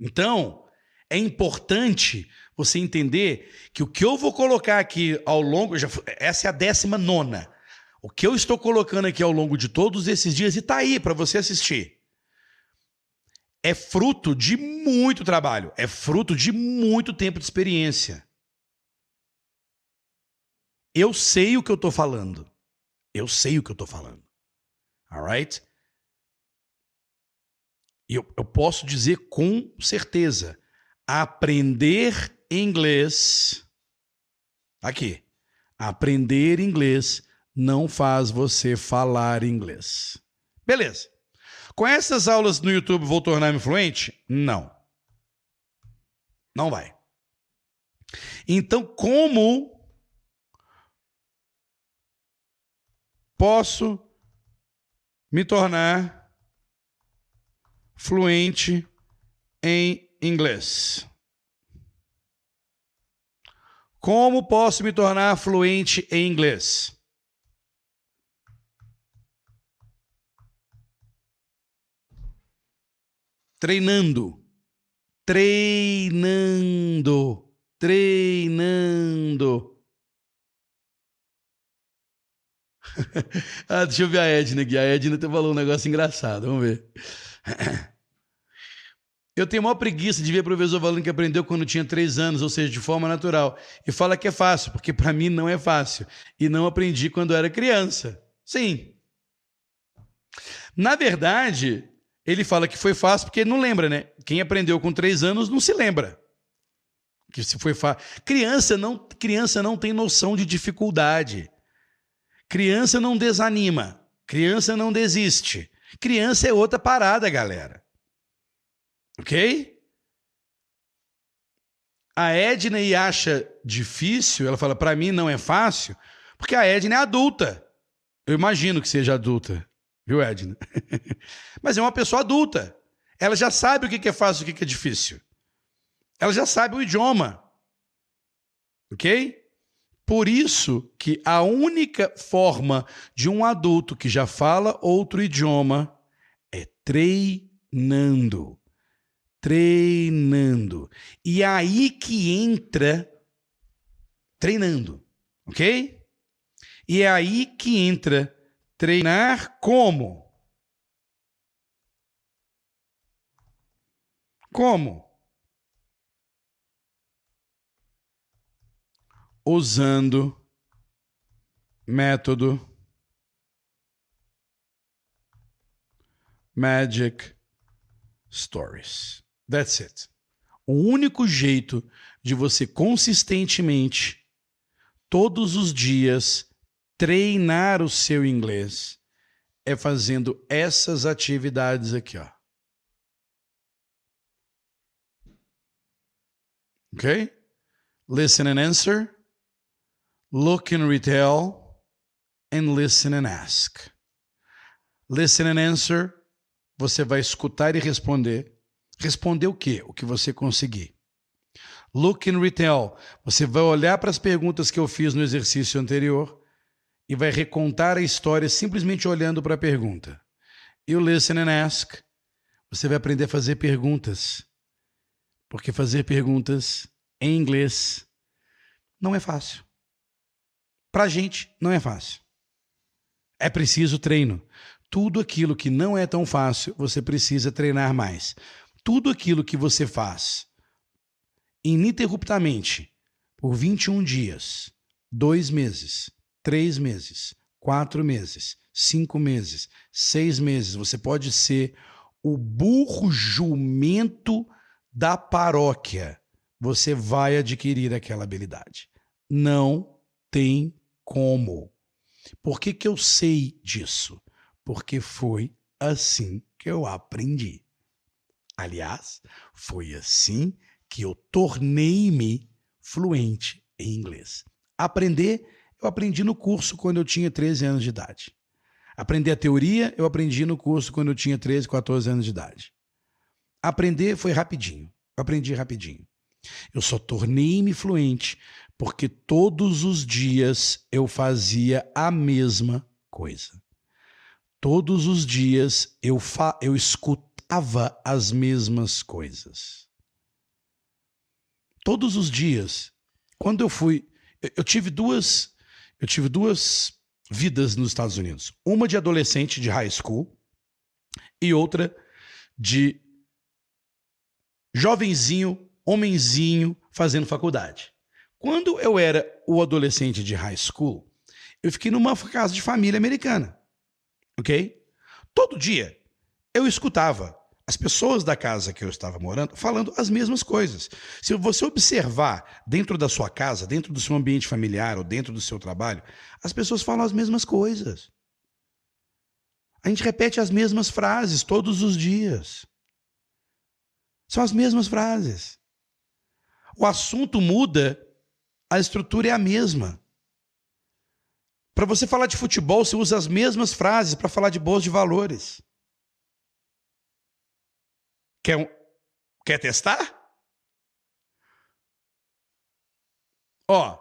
Então, é importante você entender que o que eu vou colocar aqui ao longo. Já, essa é a décima nona. O que eu estou colocando aqui ao longo de todos esses dias, e está aí para você assistir é fruto de muito trabalho, é fruto de muito tempo de experiência. Eu sei o que eu estou falando. Eu sei o que eu estou falando. Alright? E eu, eu posso dizer com certeza: aprender inglês. Aqui. Aprender inglês não faz você falar inglês. Beleza. Com essas aulas no YouTube vou tornar-me fluente? Não. Não vai. Então, como posso me tornar fluente em inglês? Como posso me tornar fluente em inglês? Treinando. Treinando. Treinando. ah, deixa eu ver a Edna aqui. A Edna te falou um negócio engraçado. Vamos ver. Eu tenho maior preguiça de ver professor falando que aprendeu quando tinha três anos, ou seja, de forma natural. E fala que é fácil, porque para mim não é fácil. E não aprendi quando era criança. Sim. Na verdade, ele fala que foi fácil porque não lembra, né? Quem aprendeu com três anos não se lembra. Que se foi fácil. Criança não, criança não tem noção de dificuldade. Criança não desanima. Criança não desiste. Criança é outra parada, galera. Ok? A Edna e acha difícil, ela fala, para mim não é fácil, porque a Edna é adulta. Eu imagino que seja adulta. Viu, Edna? Mas é uma pessoa adulta. Ela já sabe o que é fácil e o que é difícil. Ela já sabe o idioma. Ok? Por isso que a única forma de um adulto que já fala outro idioma é treinando. Treinando. E aí que entra treinando, ok? E é aí que entra treinar como? Como? Usando método Magic Stories. That's it. O único jeito de você consistentemente, todos os dias, treinar o seu inglês é fazendo essas atividades aqui, ó. Ok? Listen and answer, look and retell, and listen and ask. Listen and answer, você vai escutar e responder. Responder o quê? O que você conseguir. Look and retell. Você vai olhar para as perguntas que eu fiz no exercício anterior e vai recontar a história simplesmente olhando para a pergunta. E o listen and ask. Você vai aprender a fazer perguntas. Porque fazer perguntas em inglês não é fácil. Para a gente, não é fácil. É preciso treino. Tudo aquilo que não é tão fácil, você precisa treinar mais tudo aquilo que você faz ininterruptamente por 21 dias, dois meses, três meses, quatro meses, cinco meses, seis meses, você pode ser o burro jumento da paróquia. Você vai adquirir aquela habilidade. Não tem como. Por que, que eu sei disso? Porque foi assim que eu aprendi. Aliás, foi assim que eu tornei-me fluente em inglês. Aprender, eu aprendi no curso quando eu tinha 13 anos de idade. Aprender a teoria, eu aprendi no curso quando eu tinha 13, 14 anos de idade. Aprender foi rapidinho. Aprendi rapidinho. Eu só tornei-me fluente porque todos os dias eu fazia a mesma coisa. Todos os dias eu, fa eu escutava as mesmas coisas. Todos os dias, quando eu fui, eu tive duas, eu tive duas vidas nos Estados Unidos. Uma de adolescente de high school e outra de jovenzinho, homenzinho fazendo faculdade. Quando eu era o adolescente de high school, eu fiquei numa casa de família americana, ok? Todo dia eu escutava as pessoas da casa que eu estava morando falando as mesmas coisas. Se você observar dentro da sua casa, dentro do seu ambiente familiar ou dentro do seu trabalho, as pessoas falam as mesmas coisas. A gente repete as mesmas frases todos os dias. São as mesmas frases. O assunto muda, a estrutura é a mesma. Para você falar de futebol, você usa as mesmas frases para falar de bolsa de valores. Quer, quer testar? Ó,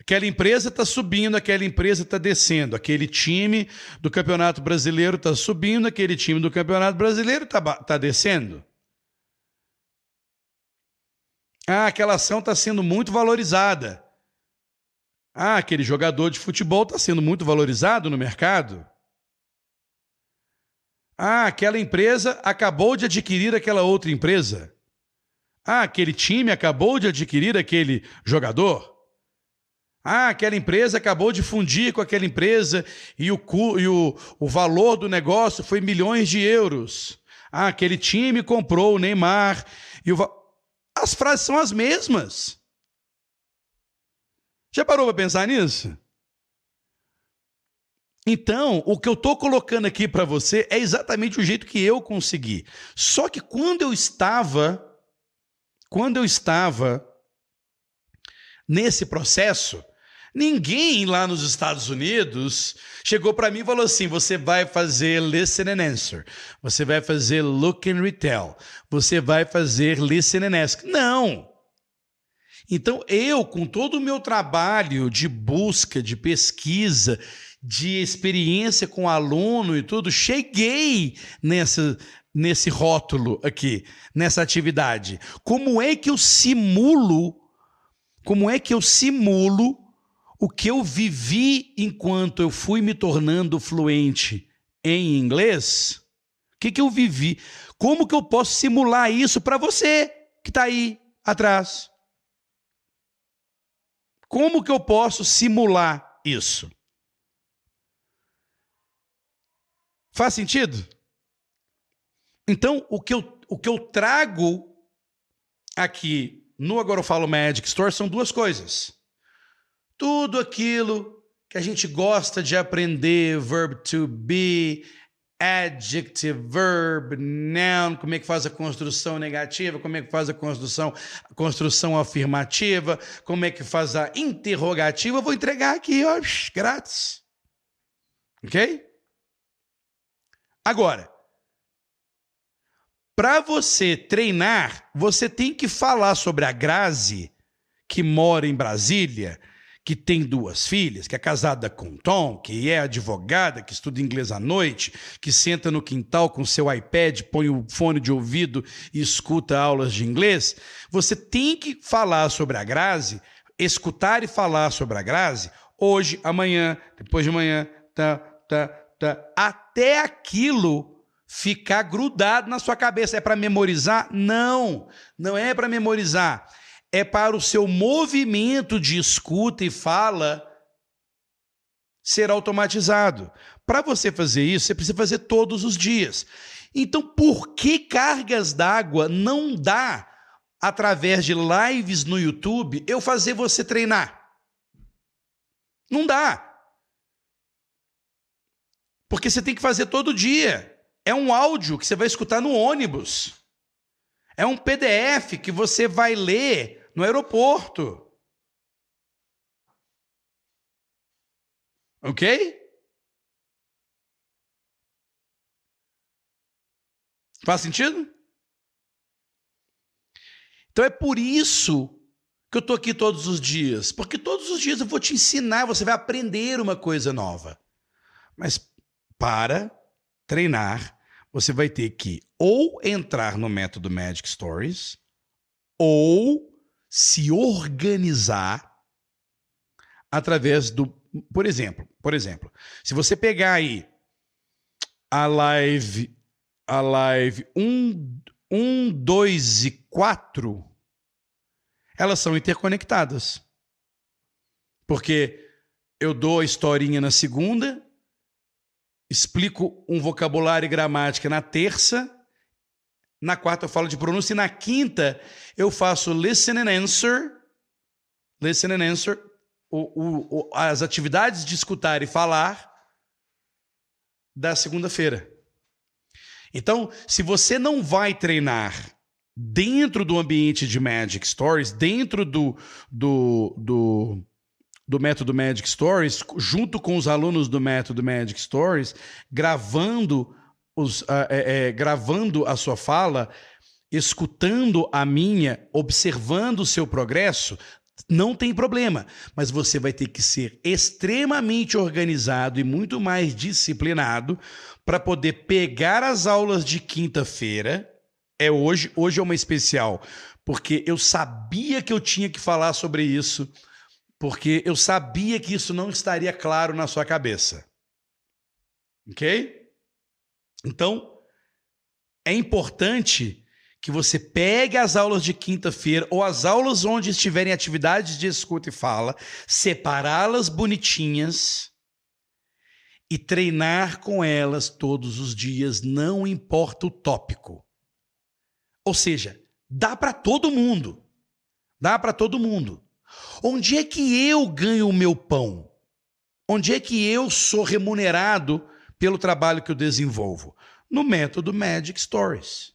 aquela empresa está subindo, aquela empresa está descendo, aquele time do Campeonato Brasileiro está subindo, aquele time do Campeonato Brasileiro está tá descendo. Ah, aquela ação está sendo muito valorizada. Ah, aquele jogador de futebol está sendo muito valorizado no mercado. Ah, aquela empresa acabou de adquirir aquela outra empresa. Ah, aquele time acabou de adquirir aquele jogador. Ah, aquela empresa acabou de fundir com aquela empresa e o, e o, o valor do negócio foi milhões de euros. Ah, aquele time comprou o Neymar e o. As frases são as mesmas. Já parou para pensar nisso? Então, o que eu estou colocando aqui para você é exatamente o jeito que eu consegui. Só que quando eu estava, quando eu estava nesse processo, ninguém lá nos Estados Unidos chegou para mim e falou assim: você vai fazer listen and answer, você vai fazer look and retell, você vai fazer listen and ask. Não! Então, eu, com todo o meu trabalho de busca, de pesquisa, de experiência com aluno e tudo, cheguei nessa, nesse rótulo aqui, nessa atividade. Como é que eu simulo, como é que eu simulo o que eu vivi enquanto eu fui me tornando fluente em inglês, o que, que eu vivi, como que eu posso simular isso para você que está aí atrás? Como que eu posso simular isso? Faz sentido? Então, o que eu, o que eu trago aqui no Agora Eu Falo Magic Store são duas coisas. Tudo aquilo que a gente gosta de aprender, verb to be, adjective, verb, noun, como é que faz a construção negativa, como é que faz a construção, a construção afirmativa, como é que faz a interrogativa, eu vou entregar aqui, ó, grátis. Ok? Agora, para você treinar, você tem que falar sobre a Grazi, que mora em Brasília, que tem duas filhas, que é casada com Tom, que é advogada, que estuda inglês à noite, que senta no quintal com seu iPad, põe o fone de ouvido e escuta aulas de inglês. Você tem que falar sobre a Grazi, escutar e falar sobre a Grazi hoje, amanhã, depois de amanhã, tá, tá, até aquilo ficar grudado na sua cabeça. É para memorizar? Não, não é para memorizar. É para o seu movimento de escuta e fala ser automatizado. Para você fazer isso, você precisa fazer todos os dias. Então, por que cargas d'água não dá, através de lives no YouTube, eu fazer você treinar? Não dá. Porque você tem que fazer todo dia. É um áudio que você vai escutar no ônibus. É um PDF que você vai ler no aeroporto. Ok? Faz sentido? Então é por isso que eu estou aqui todos os dias. Porque todos os dias eu vou te ensinar, você vai aprender uma coisa nova. Mas para treinar, você vai ter que ou entrar no método Magic Stories ou se organizar através do, por exemplo, por exemplo, se você pegar aí a live a live 1 1 2 e 4 elas são interconectadas. Porque eu dou a historinha na segunda, explico um vocabulário e gramática na terça, na quarta eu falo de pronúncia e na quinta eu faço listen and answer, listen and answer, o, o, as atividades de escutar e falar da segunda-feira. Então, se você não vai treinar dentro do ambiente de Magic Stories, dentro do, do, do do método Magic Stories, junto com os alunos do método Magic Stories, gravando, os, uh, é, é, gravando a sua fala, escutando a minha, observando o seu progresso, não tem problema, mas você vai ter que ser extremamente organizado e muito mais disciplinado para poder pegar as aulas de quinta-feira. É hoje, hoje é uma especial, porque eu sabia que eu tinha que falar sobre isso porque eu sabia que isso não estaria claro na sua cabeça. Ok? Então, é importante que você pegue as aulas de quinta-feira ou as aulas onde estiverem atividades de escuta e fala, separá-las bonitinhas e treinar com elas todos os dias, não importa o tópico. Ou seja, dá para todo mundo. Dá para todo mundo. Onde é que eu ganho o meu pão? Onde é que eu sou remunerado pelo trabalho que eu desenvolvo? No método Magic Stories.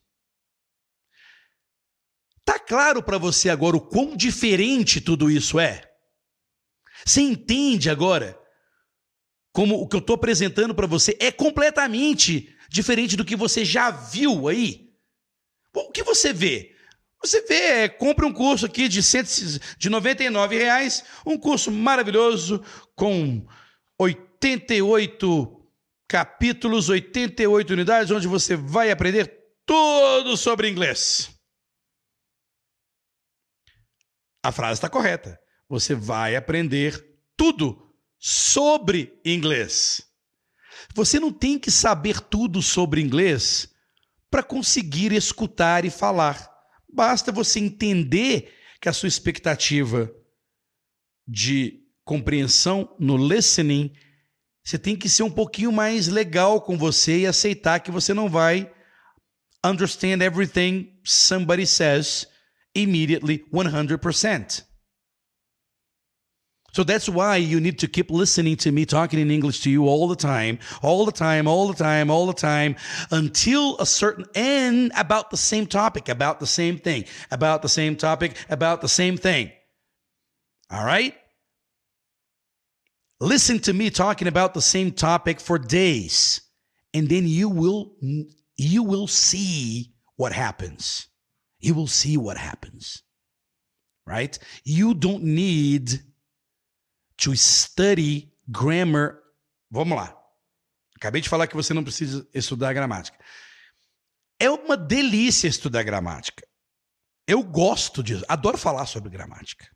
Tá claro para você agora o quão diferente tudo isso é? Você entende agora como o que eu estou apresentando para você é completamente diferente do que você já viu aí? O que você vê? Você vê, compra um curso aqui de, cento, de 99 reais, um curso maravilhoso com 88 capítulos, 88 unidades, onde você vai aprender tudo sobre inglês. A frase está correta. Você vai aprender tudo sobre inglês. Você não tem que saber tudo sobre inglês para conseguir escutar e falar. Basta você entender que a sua expectativa de compreensão no listening, você tem que ser um pouquinho mais legal com você e aceitar que você não vai understand everything somebody says immediately 100%. So that's why you need to keep listening to me talking in English to you all the time, all the time, all the time, all the time, until a certain end about the same topic, about the same thing, about the same topic, about the same thing. All right? Listen to me talking about the same topic for days, and then you will you will see what happens. You will see what happens. Right? You don't need to study grammar. Vamos lá. Acabei de falar que você não precisa estudar gramática. É uma delícia estudar gramática. Eu gosto disso, adoro falar sobre gramática.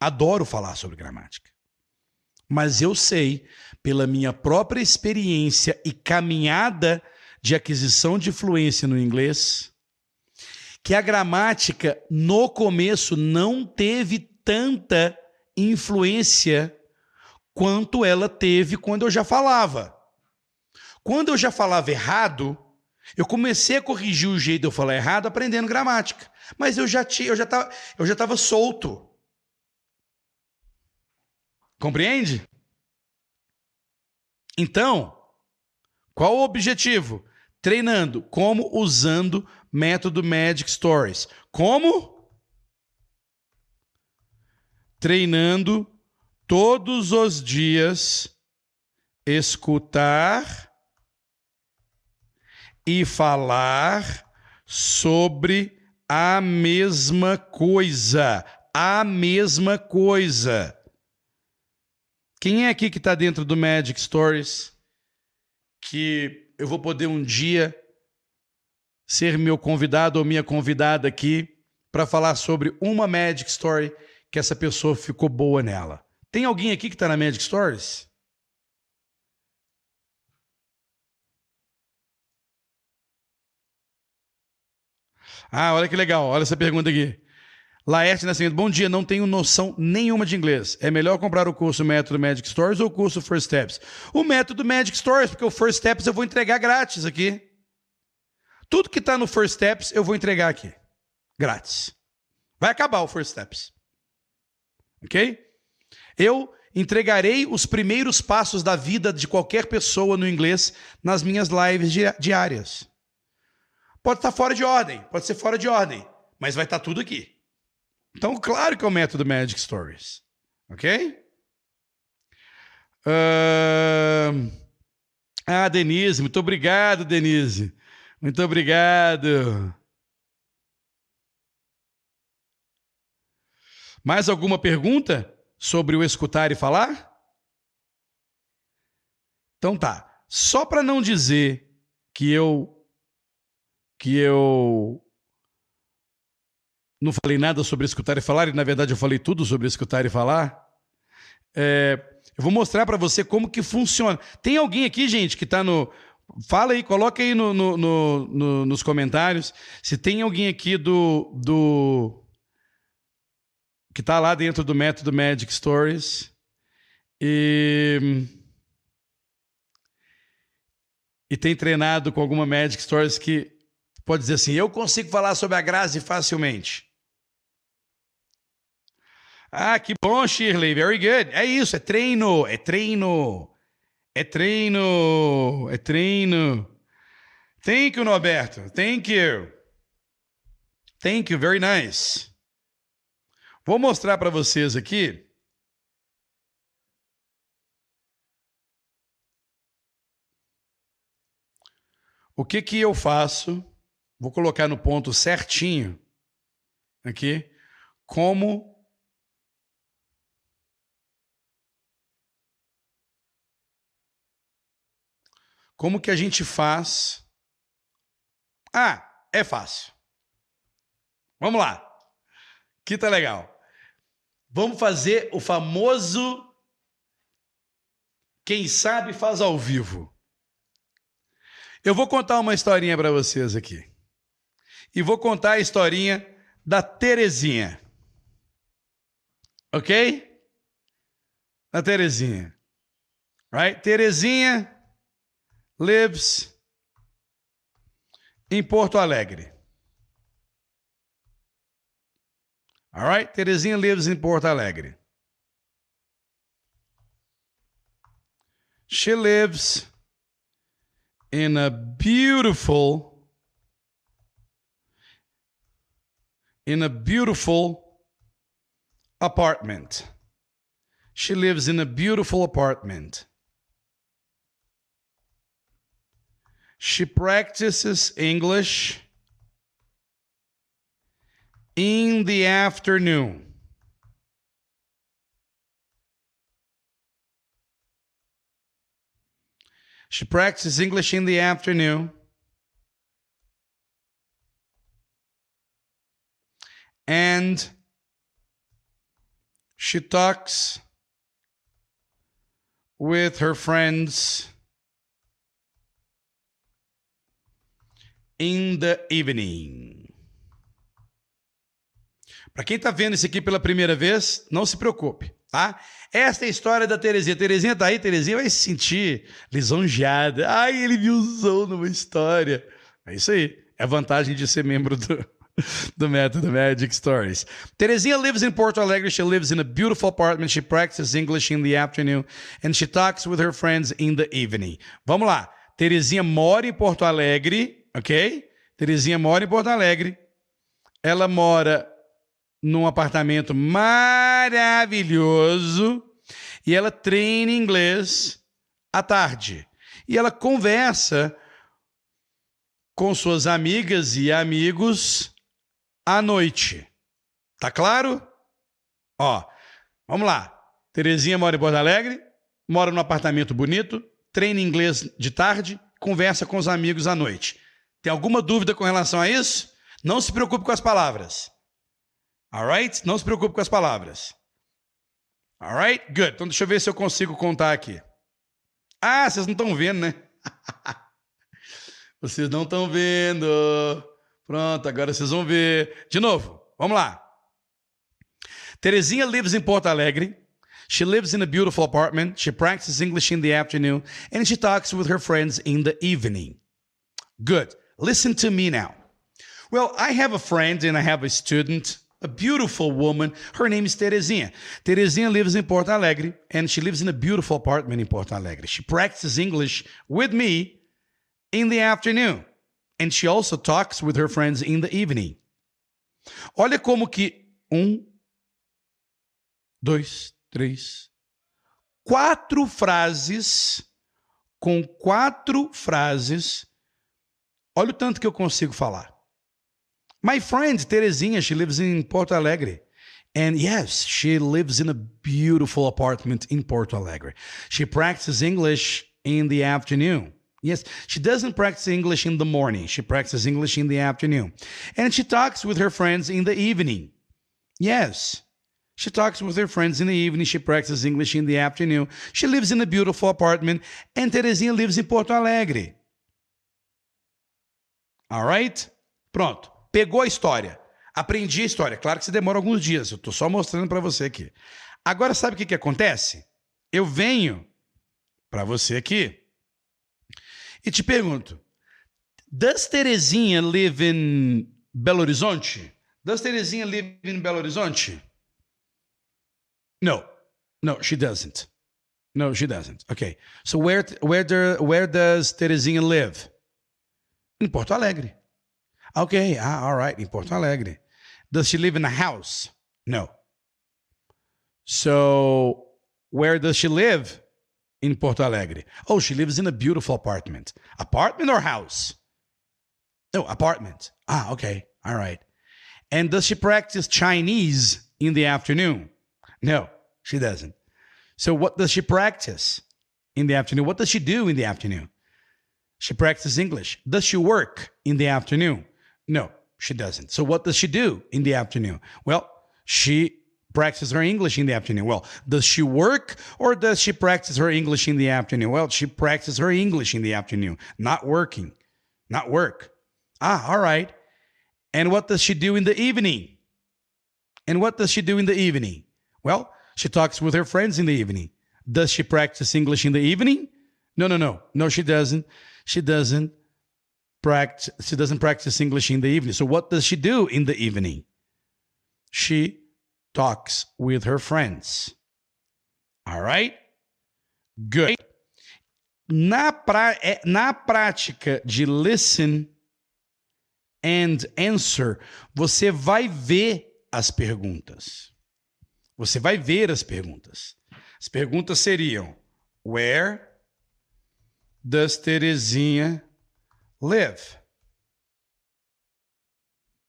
Adoro falar sobre gramática. Mas eu sei, pela minha própria experiência e caminhada de aquisição de fluência no inglês, que a gramática no começo não teve tanta influência quanto ela teve quando eu já falava. Quando eu já falava errado, eu comecei a corrigir o jeito de eu falar errado aprendendo gramática. Mas eu já tinha, eu já estava, eu já estava solto. Compreende? Então, qual o objetivo? Treinando como usando método Magic Stories. Como? Treinando todos os dias escutar e falar sobre a mesma coisa. A mesma coisa. Quem é aqui que está dentro do Magic Stories que eu vou poder um dia ser meu convidado ou minha convidada aqui para falar sobre uma Magic Story que essa pessoa ficou boa nela? Tem alguém aqui que está na Magic Stories? Ah, olha que legal. Olha essa pergunta aqui. Laerte Nascimento, bom dia. Não tenho noção nenhuma de inglês. É melhor comprar o curso Método Magic Stories ou o curso First Steps? O Método Magic Stories, porque o First Steps eu vou entregar grátis aqui. Tudo que está no First Steps eu vou entregar aqui. Grátis. Vai acabar o First Steps. Ok? Eu entregarei os primeiros passos da vida de qualquer pessoa no inglês nas minhas lives diárias. Pode estar fora de ordem, pode ser fora de ordem, mas vai estar tudo aqui. Então, claro que é o método Magic Stories. Ok? Uh... Ah, Denise, muito obrigado, Denise. Muito obrigado. Mais alguma pergunta? Sobre o escutar e falar? Então tá. Só para não dizer que eu que eu não falei nada sobre escutar e falar, e na verdade eu falei tudo sobre escutar e falar, é, eu vou mostrar para você como que funciona. Tem alguém aqui, gente, que está no. Fala aí, coloca aí no, no, no, nos comentários se tem alguém aqui do, do que está lá dentro do método Magic Stories. E, e tem treinado com alguma Magic Stories que pode dizer assim: eu consigo falar sobre a Grazi facilmente. Ah, que bom, Shirley. Very good. É isso, é treino, é treino. É treino, é treino. Thank you, Norberto. Thank you. Thank you, very nice. Vou mostrar para vocês aqui. O que que eu faço? Vou colocar no ponto certinho aqui, como Como que a gente faz? Ah, é fácil. Vamos lá. Que tá legal. Vamos fazer o famoso Quem sabe faz ao vivo. Eu vou contar uma historinha para vocês aqui. E vou contar a historinha da Terezinha. Ok? Da Terezinha. Right? Terezinha lives em Porto Alegre. All right? Terezinha lives in Porto Alegre. She lives in a beautiful in a beautiful apartment. She lives in a beautiful apartment. She practices English in the afternoon. She practices English in the afternoon. And she talks with her friends in the evening. Para quem está vendo isso aqui pela primeira vez, não se preocupe, tá? Esta é a história da Terezinha. Terezinha tá aí, Terezinha vai se sentir lisonjeada. Ai, ele me usou numa história. É isso aí. É a vantagem de ser membro do, do método Magic Stories. Terezinha lives in Porto Alegre. She lives in a beautiful apartment. She practices English in the afternoon and she talks with her friends in the evening. Vamos lá. Terezinha mora em Porto Alegre, ok? Terezinha mora em Porto Alegre. Ela mora num apartamento maravilhoso e ela treina inglês à tarde. E ela conversa com suas amigas e amigos à noite. Tá claro? Ó, vamos lá. Terezinha mora em Porto Alegre, mora num apartamento bonito, treina inglês de tarde, conversa com os amigos à noite. Tem alguma dúvida com relação a isso? Não se preocupe com as palavras. Alright? Não se preocupe com as palavras. Alright? Good. Então deixa eu ver se eu consigo contar aqui. Ah, vocês não estão vendo, né? vocês não estão vendo. Pronto, agora vocês vão ver. De novo, vamos lá. Terezinha lives in Porto Alegre. She lives in a beautiful apartment. She practices English in the afternoon and she talks with her friends in the evening. Good. Listen to me now. Well, I have a friend and I have a student a beautiful woman. Her name is Terezinha. Terezinha lives in Porto Alegre and she lives in a beautiful apartment in Porto Alegre. She practices English with me in the afternoon and she also talks with her friends in the evening. Olha como que um, dois, três, quatro frases com quatro frases. Olha o tanto que eu consigo falar. My friend Terezinha, she lives in Porto Alegre. And yes, she lives in a beautiful apartment in Porto Alegre. She practices English in the afternoon. Yes, she doesn't practice English in the morning. She practices English in the afternoon. And she talks with her friends in the evening. Yes, she talks with her friends in the evening. She practices English in the afternoon. She lives in a beautiful apartment. And Terezinha lives in Porto Alegre. All right? Pronto. Pegou a história. Aprendi a história. Claro que você demora alguns dias. Eu estou só mostrando para você aqui. Agora, sabe o que, que acontece? Eu venho para você aqui e te pergunto: Does Terezinha live in Belo Horizonte? Does Terezinha live in Belo Horizonte? No. No, she doesn't. No, she doesn't. Okay. So where where where does Terezinha live? In Porto Alegre. Okay, ah, all right, in Porto Alegre. Does she live in a house? No. So, where does she live in Porto Alegre? Oh, she lives in a beautiful apartment. Apartment or house? No, apartment. Ah, okay, all right. And does she practice Chinese in the afternoon? No, she doesn't. So, what does she practice in the afternoon? What does she do in the afternoon? She practices English. Does she work in the afternoon? No, she doesn't. So what does she do in the afternoon? Well, she practice her English in the afternoon? Well, does she work or does she practice her English in the afternoon? Well, she practices her English in the afternoon, not working, not work. Ah, all right. And what does she do in the evening? And what does she do in the evening? Well, she talks with her friends in the evening. Does she practice English in the evening? No, no, no. No, she doesn't. She doesn't practice she doesn't practice English in the evening. So what does she do in the evening? She talks with her friends. All right? Good. Na, pra, na prática de listen and answer, você vai ver as perguntas. Você vai ver as perguntas. As perguntas seriam: Where does Terezinha live?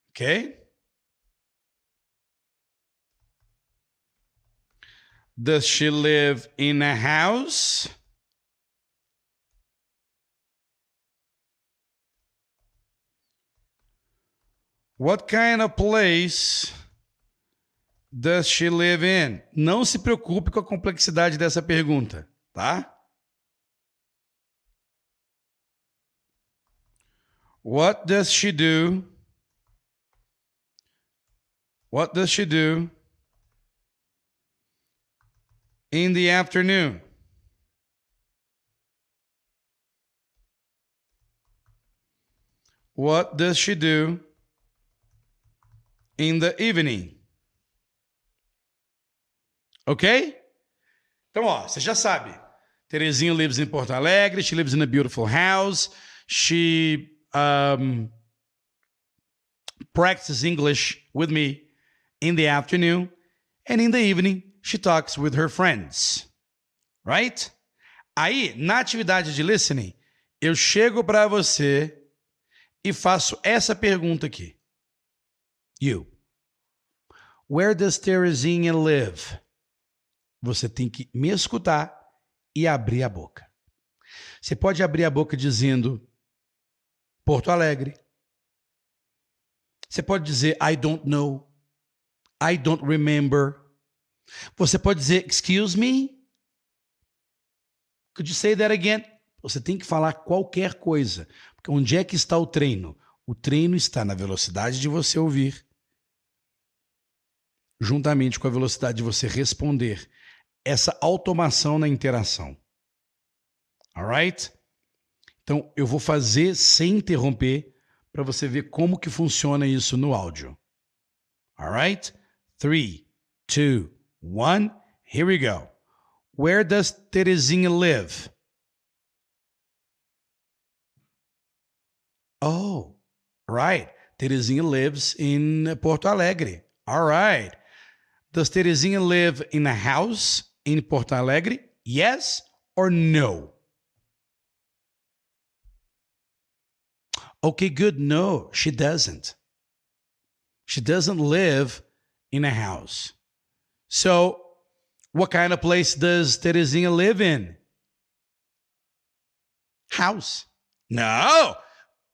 Ok? Does she live in a house? What kind of place does she live in? Não se preocupe com a complexidade dessa pergunta, tá? What does she do? What does she do in the afternoon? What does she do in the evening? Ok? Então, ó, você já sabe. Terezinha lives in Porto Alegre. She lives in a beautiful house. She um, practices English with me in the afternoon. And in the evening, she talks with her friends. Right? Aí, na atividade de listening, eu chego para você e faço essa pergunta aqui. You. Where does Terezinha live? Você tem que me escutar e abrir a boca. Você pode abrir a boca dizendo Porto Alegre. Você pode dizer I don't know. I don't remember. Você pode dizer excuse me. Could you say that again? Você tem que falar qualquer coisa. Porque onde é que está o treino? O treino está na velocidade de você ouvir, juntamente com a velocidade de você responder essa automação na interação. Alright? Então eu vou fazer sem interromper para você ver como que funciona isso no áudio. Alright? 3, 2, 1, here we go. Where does Terezinha live? Oh, right. Terezinha lives in Porto Alegre. All right. Does Terezinha live in a house in Porto Alegre? Yes or no? Okay, good. No, she doesn't. She doesn't live in a house. So, what kind of place does Terezinha live in? House. No,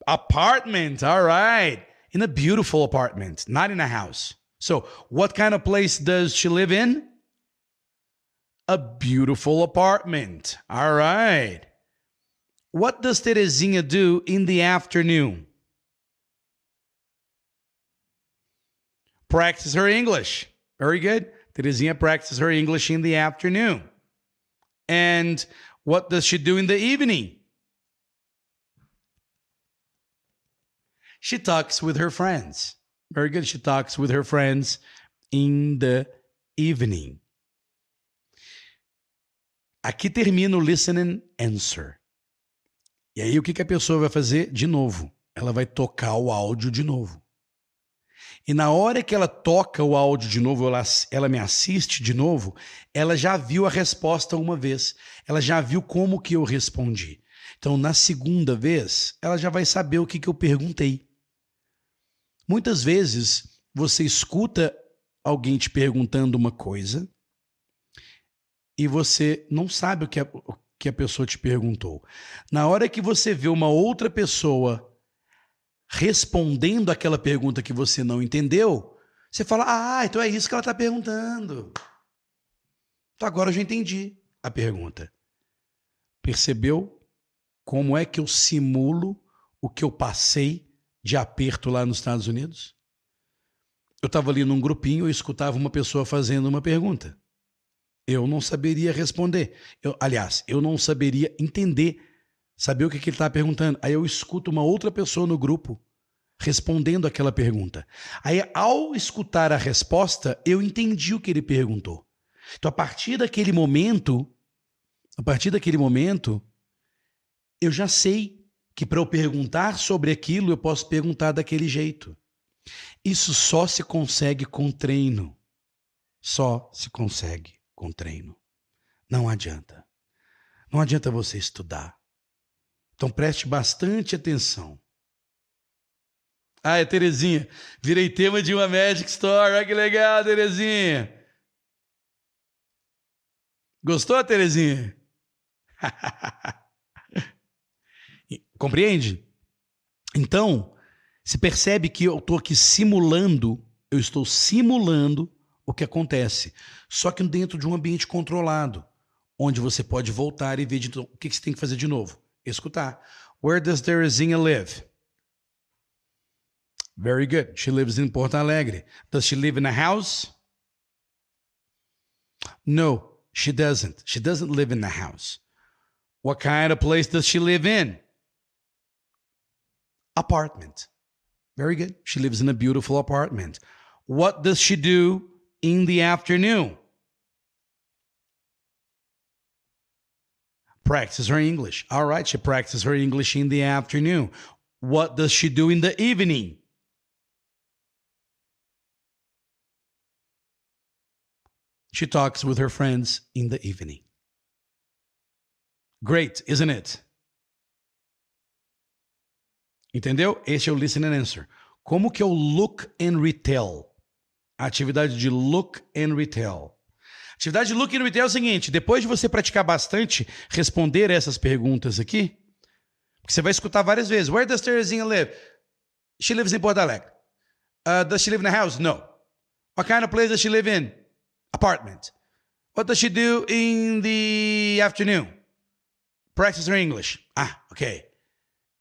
apartment. All right. In a beautiful apartment, not in a house. So, what kind of place does she live in? A beautiful apartment. All right. What does Terezinha do in the afternoon? Practice her English. Very good. Terezinha practices her English in the afternoon. And what does she do in the evening? She talks with her friends. Very good. She talks with her friends in the evening. Aqui termina o listen and answer. E aí o que, que a pessoa vai fazer? De novo, ela vai tocar o áudio de novo. E na hora que ela toca o áudio de novo, ela, ela me assiste de novo, ela já viu a resposta uma vez. Ela já viu como que eu respondi. Então, na segunda vez, ela já vai saber o que, que eu perguntei. Muitas vezes você escuta alguém te perguntando uma coisa e você não sabe o que que a pessoa te perguntou. Na hora que você vê uma outra pessoa respondendo aquela pergunta que você não entendeu, Você fala, ah, então é isso que ela está perguntando. Então agora eu já entendi a pergunta. Percebeu como é que eu simulo o que eu passei de aperto lá nos Estados Unidos? Eu estava ali num grupinho e escutava uma pessoa fazendo uma pergunta. Eu não saberia responder. Eu, aliás, eu não saberia entender, saber o que, que ele estava perguntando. Aí eu escuto uma outra pessoa no grupo respondendo aquela pergunta. Aí, ao escutar a resposta, eu entendi o que ele perguntou. Então, a partir daquele momento, a partir daquele momento, eu já sei que para eu perguntar sobre aquilo, eu posso perguntar daquele jeito. Isso só se consegue com treino. Só se consegue com treino. Não adianta. Não adianta você estudar. Então preste bastante atenção. Ah, é Terezinha. Virei tema de uma Magic Store. Olha que legal, Terezinha. Gostou, Terezinha? Compreende? Então, se percebe que eu estou aqui simulando, eu estou simulando o que acontece. Só que dentro de um ambiente controlado, onde você pode voltar e ver de, o que você tem que fazer de novo. Escutar. Where does Terezinha live? Very good. She lives in Porto Alegre. Does she live in a house? No, she doesn't. She doesn't live in a house. What kind of place does she live in? Apartment. Very good. She lives in a beautiful apartment. What does she do in the afternoon? Practice her English. All right, she practices her English in the afternoon. What does she do in the evening? She talks with her friends in the evening. Great, isn't it? Entendeu? Esse é o listen and answer. Como que o look and retell? Atividade de look and retell. Atividade de look and retell é o seguinte: depois de você praticar bastante responder essas perguntas aqui, você vai escutar várias vezes. Where does Terezinha live? She lives in Porto Alegre. Uh, does she live in a house? No. What kind of place does she live in? Apartment. What does she do in the afternoon? Practice her English. Ah, okay.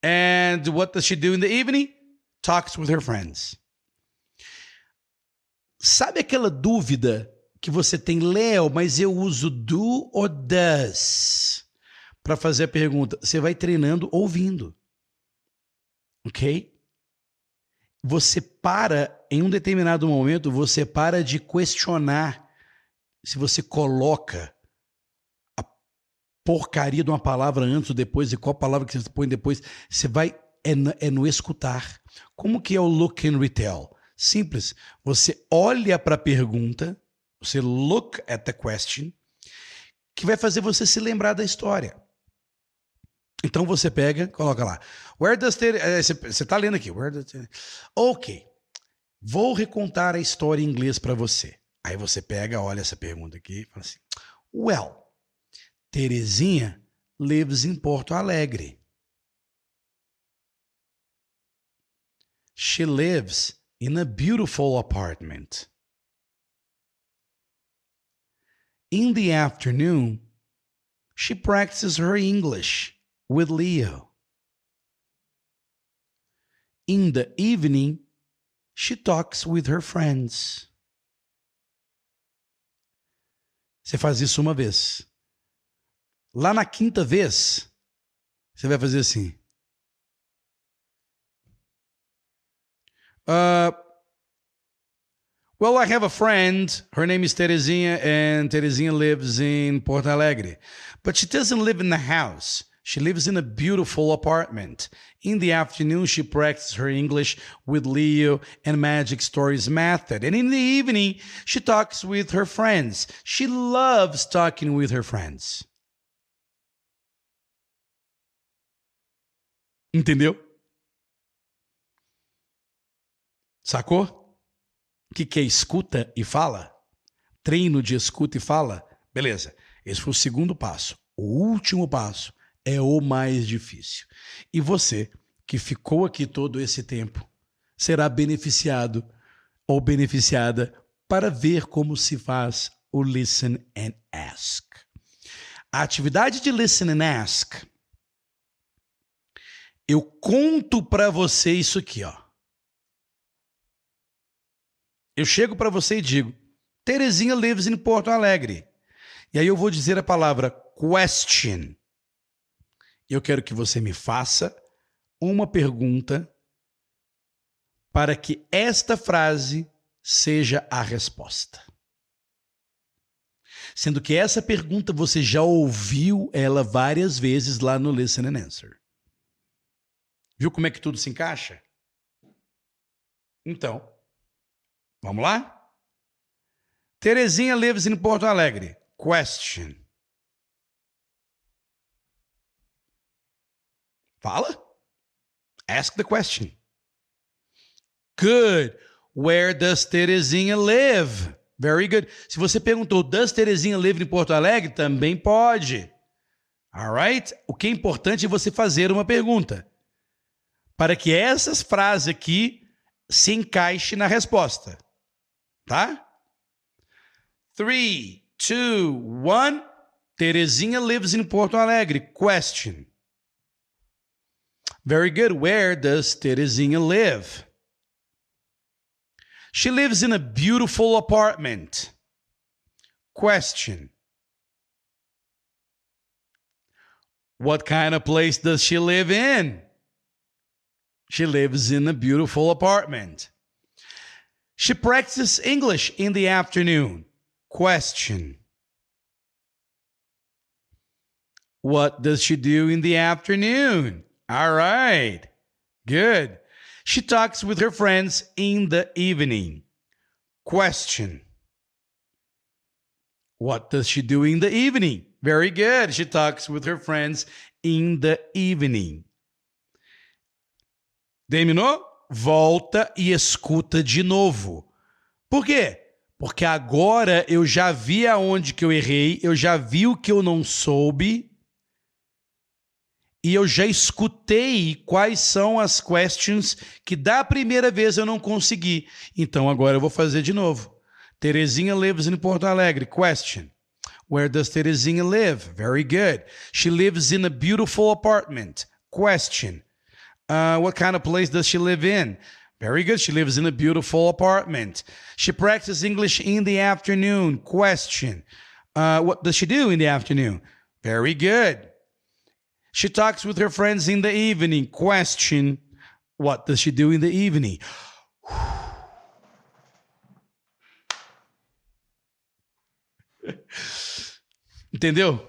And what does she do in the evening? Talks with her friends. Sabe aquela dúvida que você tem, Léo, mas eu uso do ou does para fazer a pergunta? Você vai treinando ouvindo. Ok? Você para, em um determinado momento, você para de questionar se você coloca porcaria de uma palavra antes ou depois e qual palavra que você põe depois. Você vai é no, é no escutar. Como que é o look and retell? Simples. Você olha para a pergunta, você look at the question, que vai fazer você se lembrar da história. Então você pega, coloca lá. Where does the, eh, você está lendo aqui. Where does the, ok. Vou recontar a história em inglês para você. Aí você pega, olha essa pergunta aqui e fala assim: Well, Terezinha lives in Porto Alegre. She lives in a beautiful apartment. In the afternoon, she practices her English with Leo. In the evening, she talks with her friends. Você faz isso uma vez. Lá na quinta vez, você vai fazer assim. Uh, well, I have a friend. Her name is Terezinha, and Terezinha lives in Porto Alegre. But she doesn't live in the house. She lives in a beautiful apartment. In the afternoon, she practices her English with Leo and Magic Stories method. And in the evening, she talks with her friends. She loves talking with her friends. Entendeu? Sacou? Que, que é escuta e fala? Treino de escuta e fala? Beleza. Esse foi o segundo passo. O último passo é o mais difícil. E você, que ficou aqui todo esse tempo, será beneficiado ou beneficiada para ver como se faz o Listen and Ask. A atividade de Listen and Ask, eu conto para você isso aqui, ó. Eu chego para você e digo: Terezinha lives em Porto Alegre. E aí eu vou dizer a palavra question. Eu quero que você me faça uma pergunta para que esta frase seja a resposta. Sendo que essa pergunta você já ouviu ela várias vezes lá no Listen and Answer. Viu como é que tudo se encaixa? Então, vamos lá? Terezinha lives em Porto Alegre. Question. Fala. Ask the question. Good. Where does Terezinha live? Very good. Se você perguntou, does Terezinha live em Porto Alegre? Também pode. Alright? O que é importante é você fazer uma pergunta. Para que essas frases aqui se encaixem na resposta. Tá? 3, 2, 1. Terezinha lives in Porto Alegre. Question. Very good. Where does Terezinha live? She lives in a beautiful apartment. Question What kind of place does she live in? She lives in a beautiful apartment. She practices English in the afternoon. Question What does she do in the afternoon? All right. Good. She talks with her friends in the evening. Question What does she do in the evening? Very good. She talks with her friends in the evening. Terminou? Volta e escuta de novo. Por quê? Porque agora eu já vi aonde que eu errei, eu já vi o que eu não soube e eu já escutei quais são as questions que da primeira vez eu não consegui. Então agora eu vou fazer de novo. Terezinha lives in Porto Alegre. Question. Where does Terezinha live? Very good. She lives in a beautiful apartment. Question. Uh, what kind of place does she live in? Very good. She lives in a beautiful apartment. She practices English in the afternoon. Question. Uh, what does she do in the afternoon? Very good. She talks with her friends in the evening. Question What does she do in the evening? Entendeu?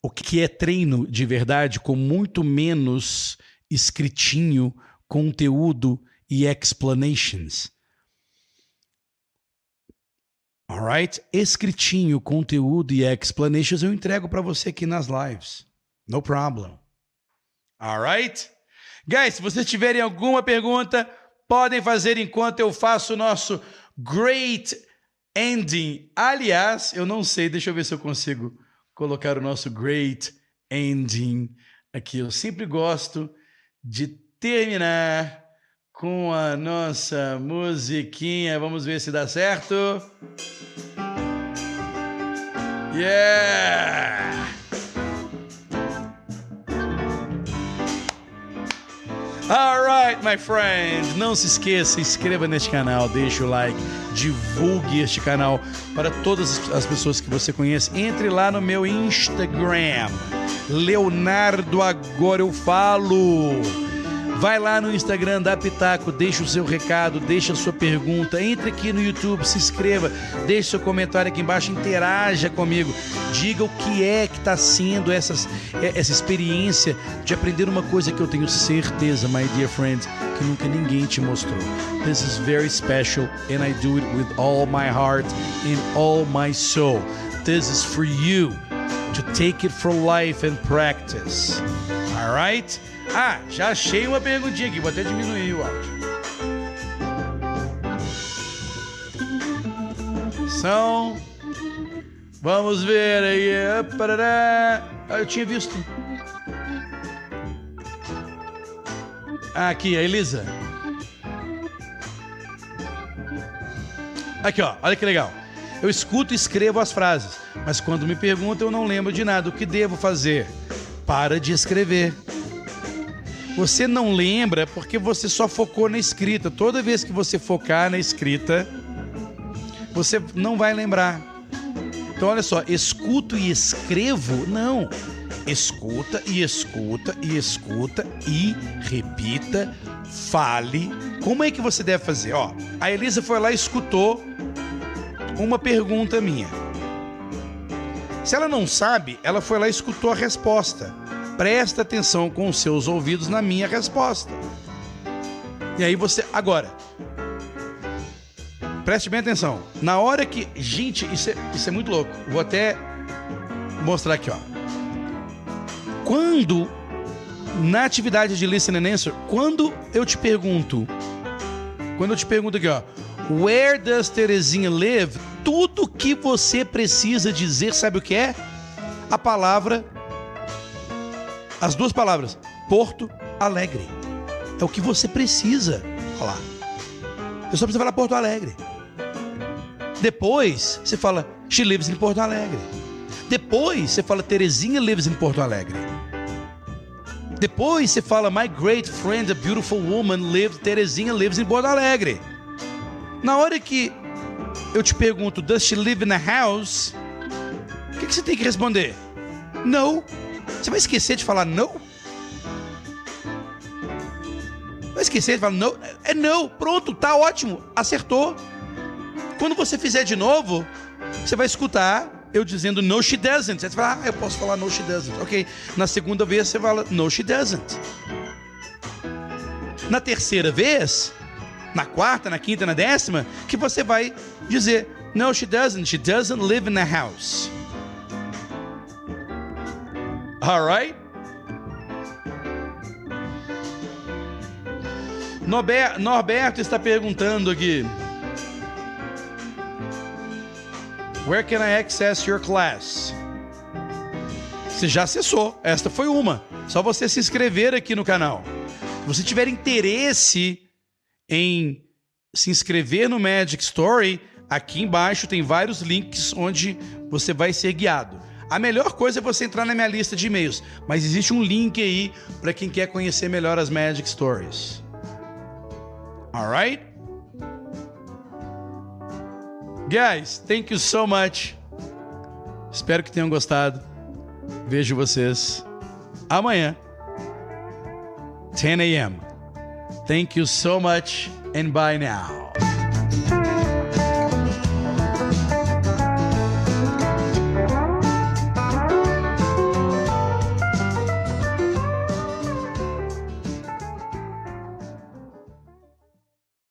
O que é treino de verdade com muito menos escritinho, conteúdo e explanations. Alright? Escritinho, conteúdo e explanations eu entrego para você aqui nas lives. No problem. Alright? Guys, se vocês tiverem alguma pergunta, podem fazer enquanto eu faço o nosso great ending. Aliás, eu não sei, deixa eu ver se eu consigo colocar o nosso great ending aqui. Eu sempre gosto de terminar com a nossa musiquinha. Vamos ver se dá certo. Yeah! Alright, my friend. Não se esqueça, inscreva neste canal, deixe o like, divulgue este canal para todas as pessoas que você conhece. Entre lá no meu Instagram, Leonardo Agora Eu Falo. Vai lá no Instagram da Pitaco, deixa o seu recado, deixa a sua pergunta, entre aqui no YouTube, se inscreva, deixe seu comentário aqui embaixo, interaja comigo, diga o que é que está sendo essas, é, essa experiência de aprender uma coisa que eu tenho certeza, my dear friends, que nunca ninguém te mostrou. This is very special and I do it with all my heart and all my soul. This is for you to take it for life and practice. All right? Ah, já achei uma perguntinha aqui, vou até diminuir o áudio. São. Vamos ver aí. Parará. Ah, eu tinha visto. Ah, aqui, a Elisa. Aqui, ó, olha que legal. Eu escuto e escrevo as frases, mas quando me perguntam eu não lembro de nada. O que devo fazer? Para de escrever. Você não lembra porque você só focou na escrita. Toda vez que você focar na escrita, você não vai lembrar. Então, olha só, escuto e escrevo? Não. Escuta e escuta e escuta e repita, fale. Como é que você deve fazer? Ó, a Elisa foi lá e escutou uma pergunta minha. Se ela não sabe, ela foi lá e escutou a resposta. Presta atenção com os seus ouvidos na minha resposta. E aí você. Agora. Preste bem atenção. Na hora que. Gente, isso é, isso é muito louco. Vou até mostrar aqui, ó. Quando. Na atividade de Listen and Answer, quando eu te pergunto. Quando eu te pergunto aqui, ó. Where does Terezinha live? Tudo que você precisa dizer, sabe o que é? A palavra. As duas palavras. Porto Alegre. É o que você precisa falar. Você só precisa falar Porto Alegre. Depois você fala She lives in Porto Alegre. Depois você fala Terezinha lives in Porto Alegre. Depois você fala My great friend, a beautiful woman, lives, Terezinha lives in Porto Alegre. Na hora que eu te pergunto, does she live in a house? O que, que você tem que responder? No. Você vai esquecer de falar não? Vai esquecer de falar não? É não. Pronto, tá ótimo. Acertou. Quando você fizer de novo, você vai escutar eu dizendo no she doesn't. Você vai falar, ah, eu posso falar no she doesn't. Ok. Na segunda vez você fala no she doesn't. Na terceira vez, na quarta, na quinta, na décima, que você vai dizer: No, she doesn't. She doesn't live in a house. Alright? Norberto está perguntando aqui. Where can I access your class? Você já acessou. Esta foi uma. Só você se inscrever aqui no canal. Se você tiver interesse em se inscrever no Magic Story, aqui embaixo tem vários links onde você vai ser guiado. A melhor coisa é você entrar na minha lista de e-mails, mas existe um link aí para quem quer conhecer melhor as Magic Stories. Alright? Guys, thank you so much. Espero que tenham gostado. Vejo vocês amanhã, 10 a.m. Thank you so much and bye now.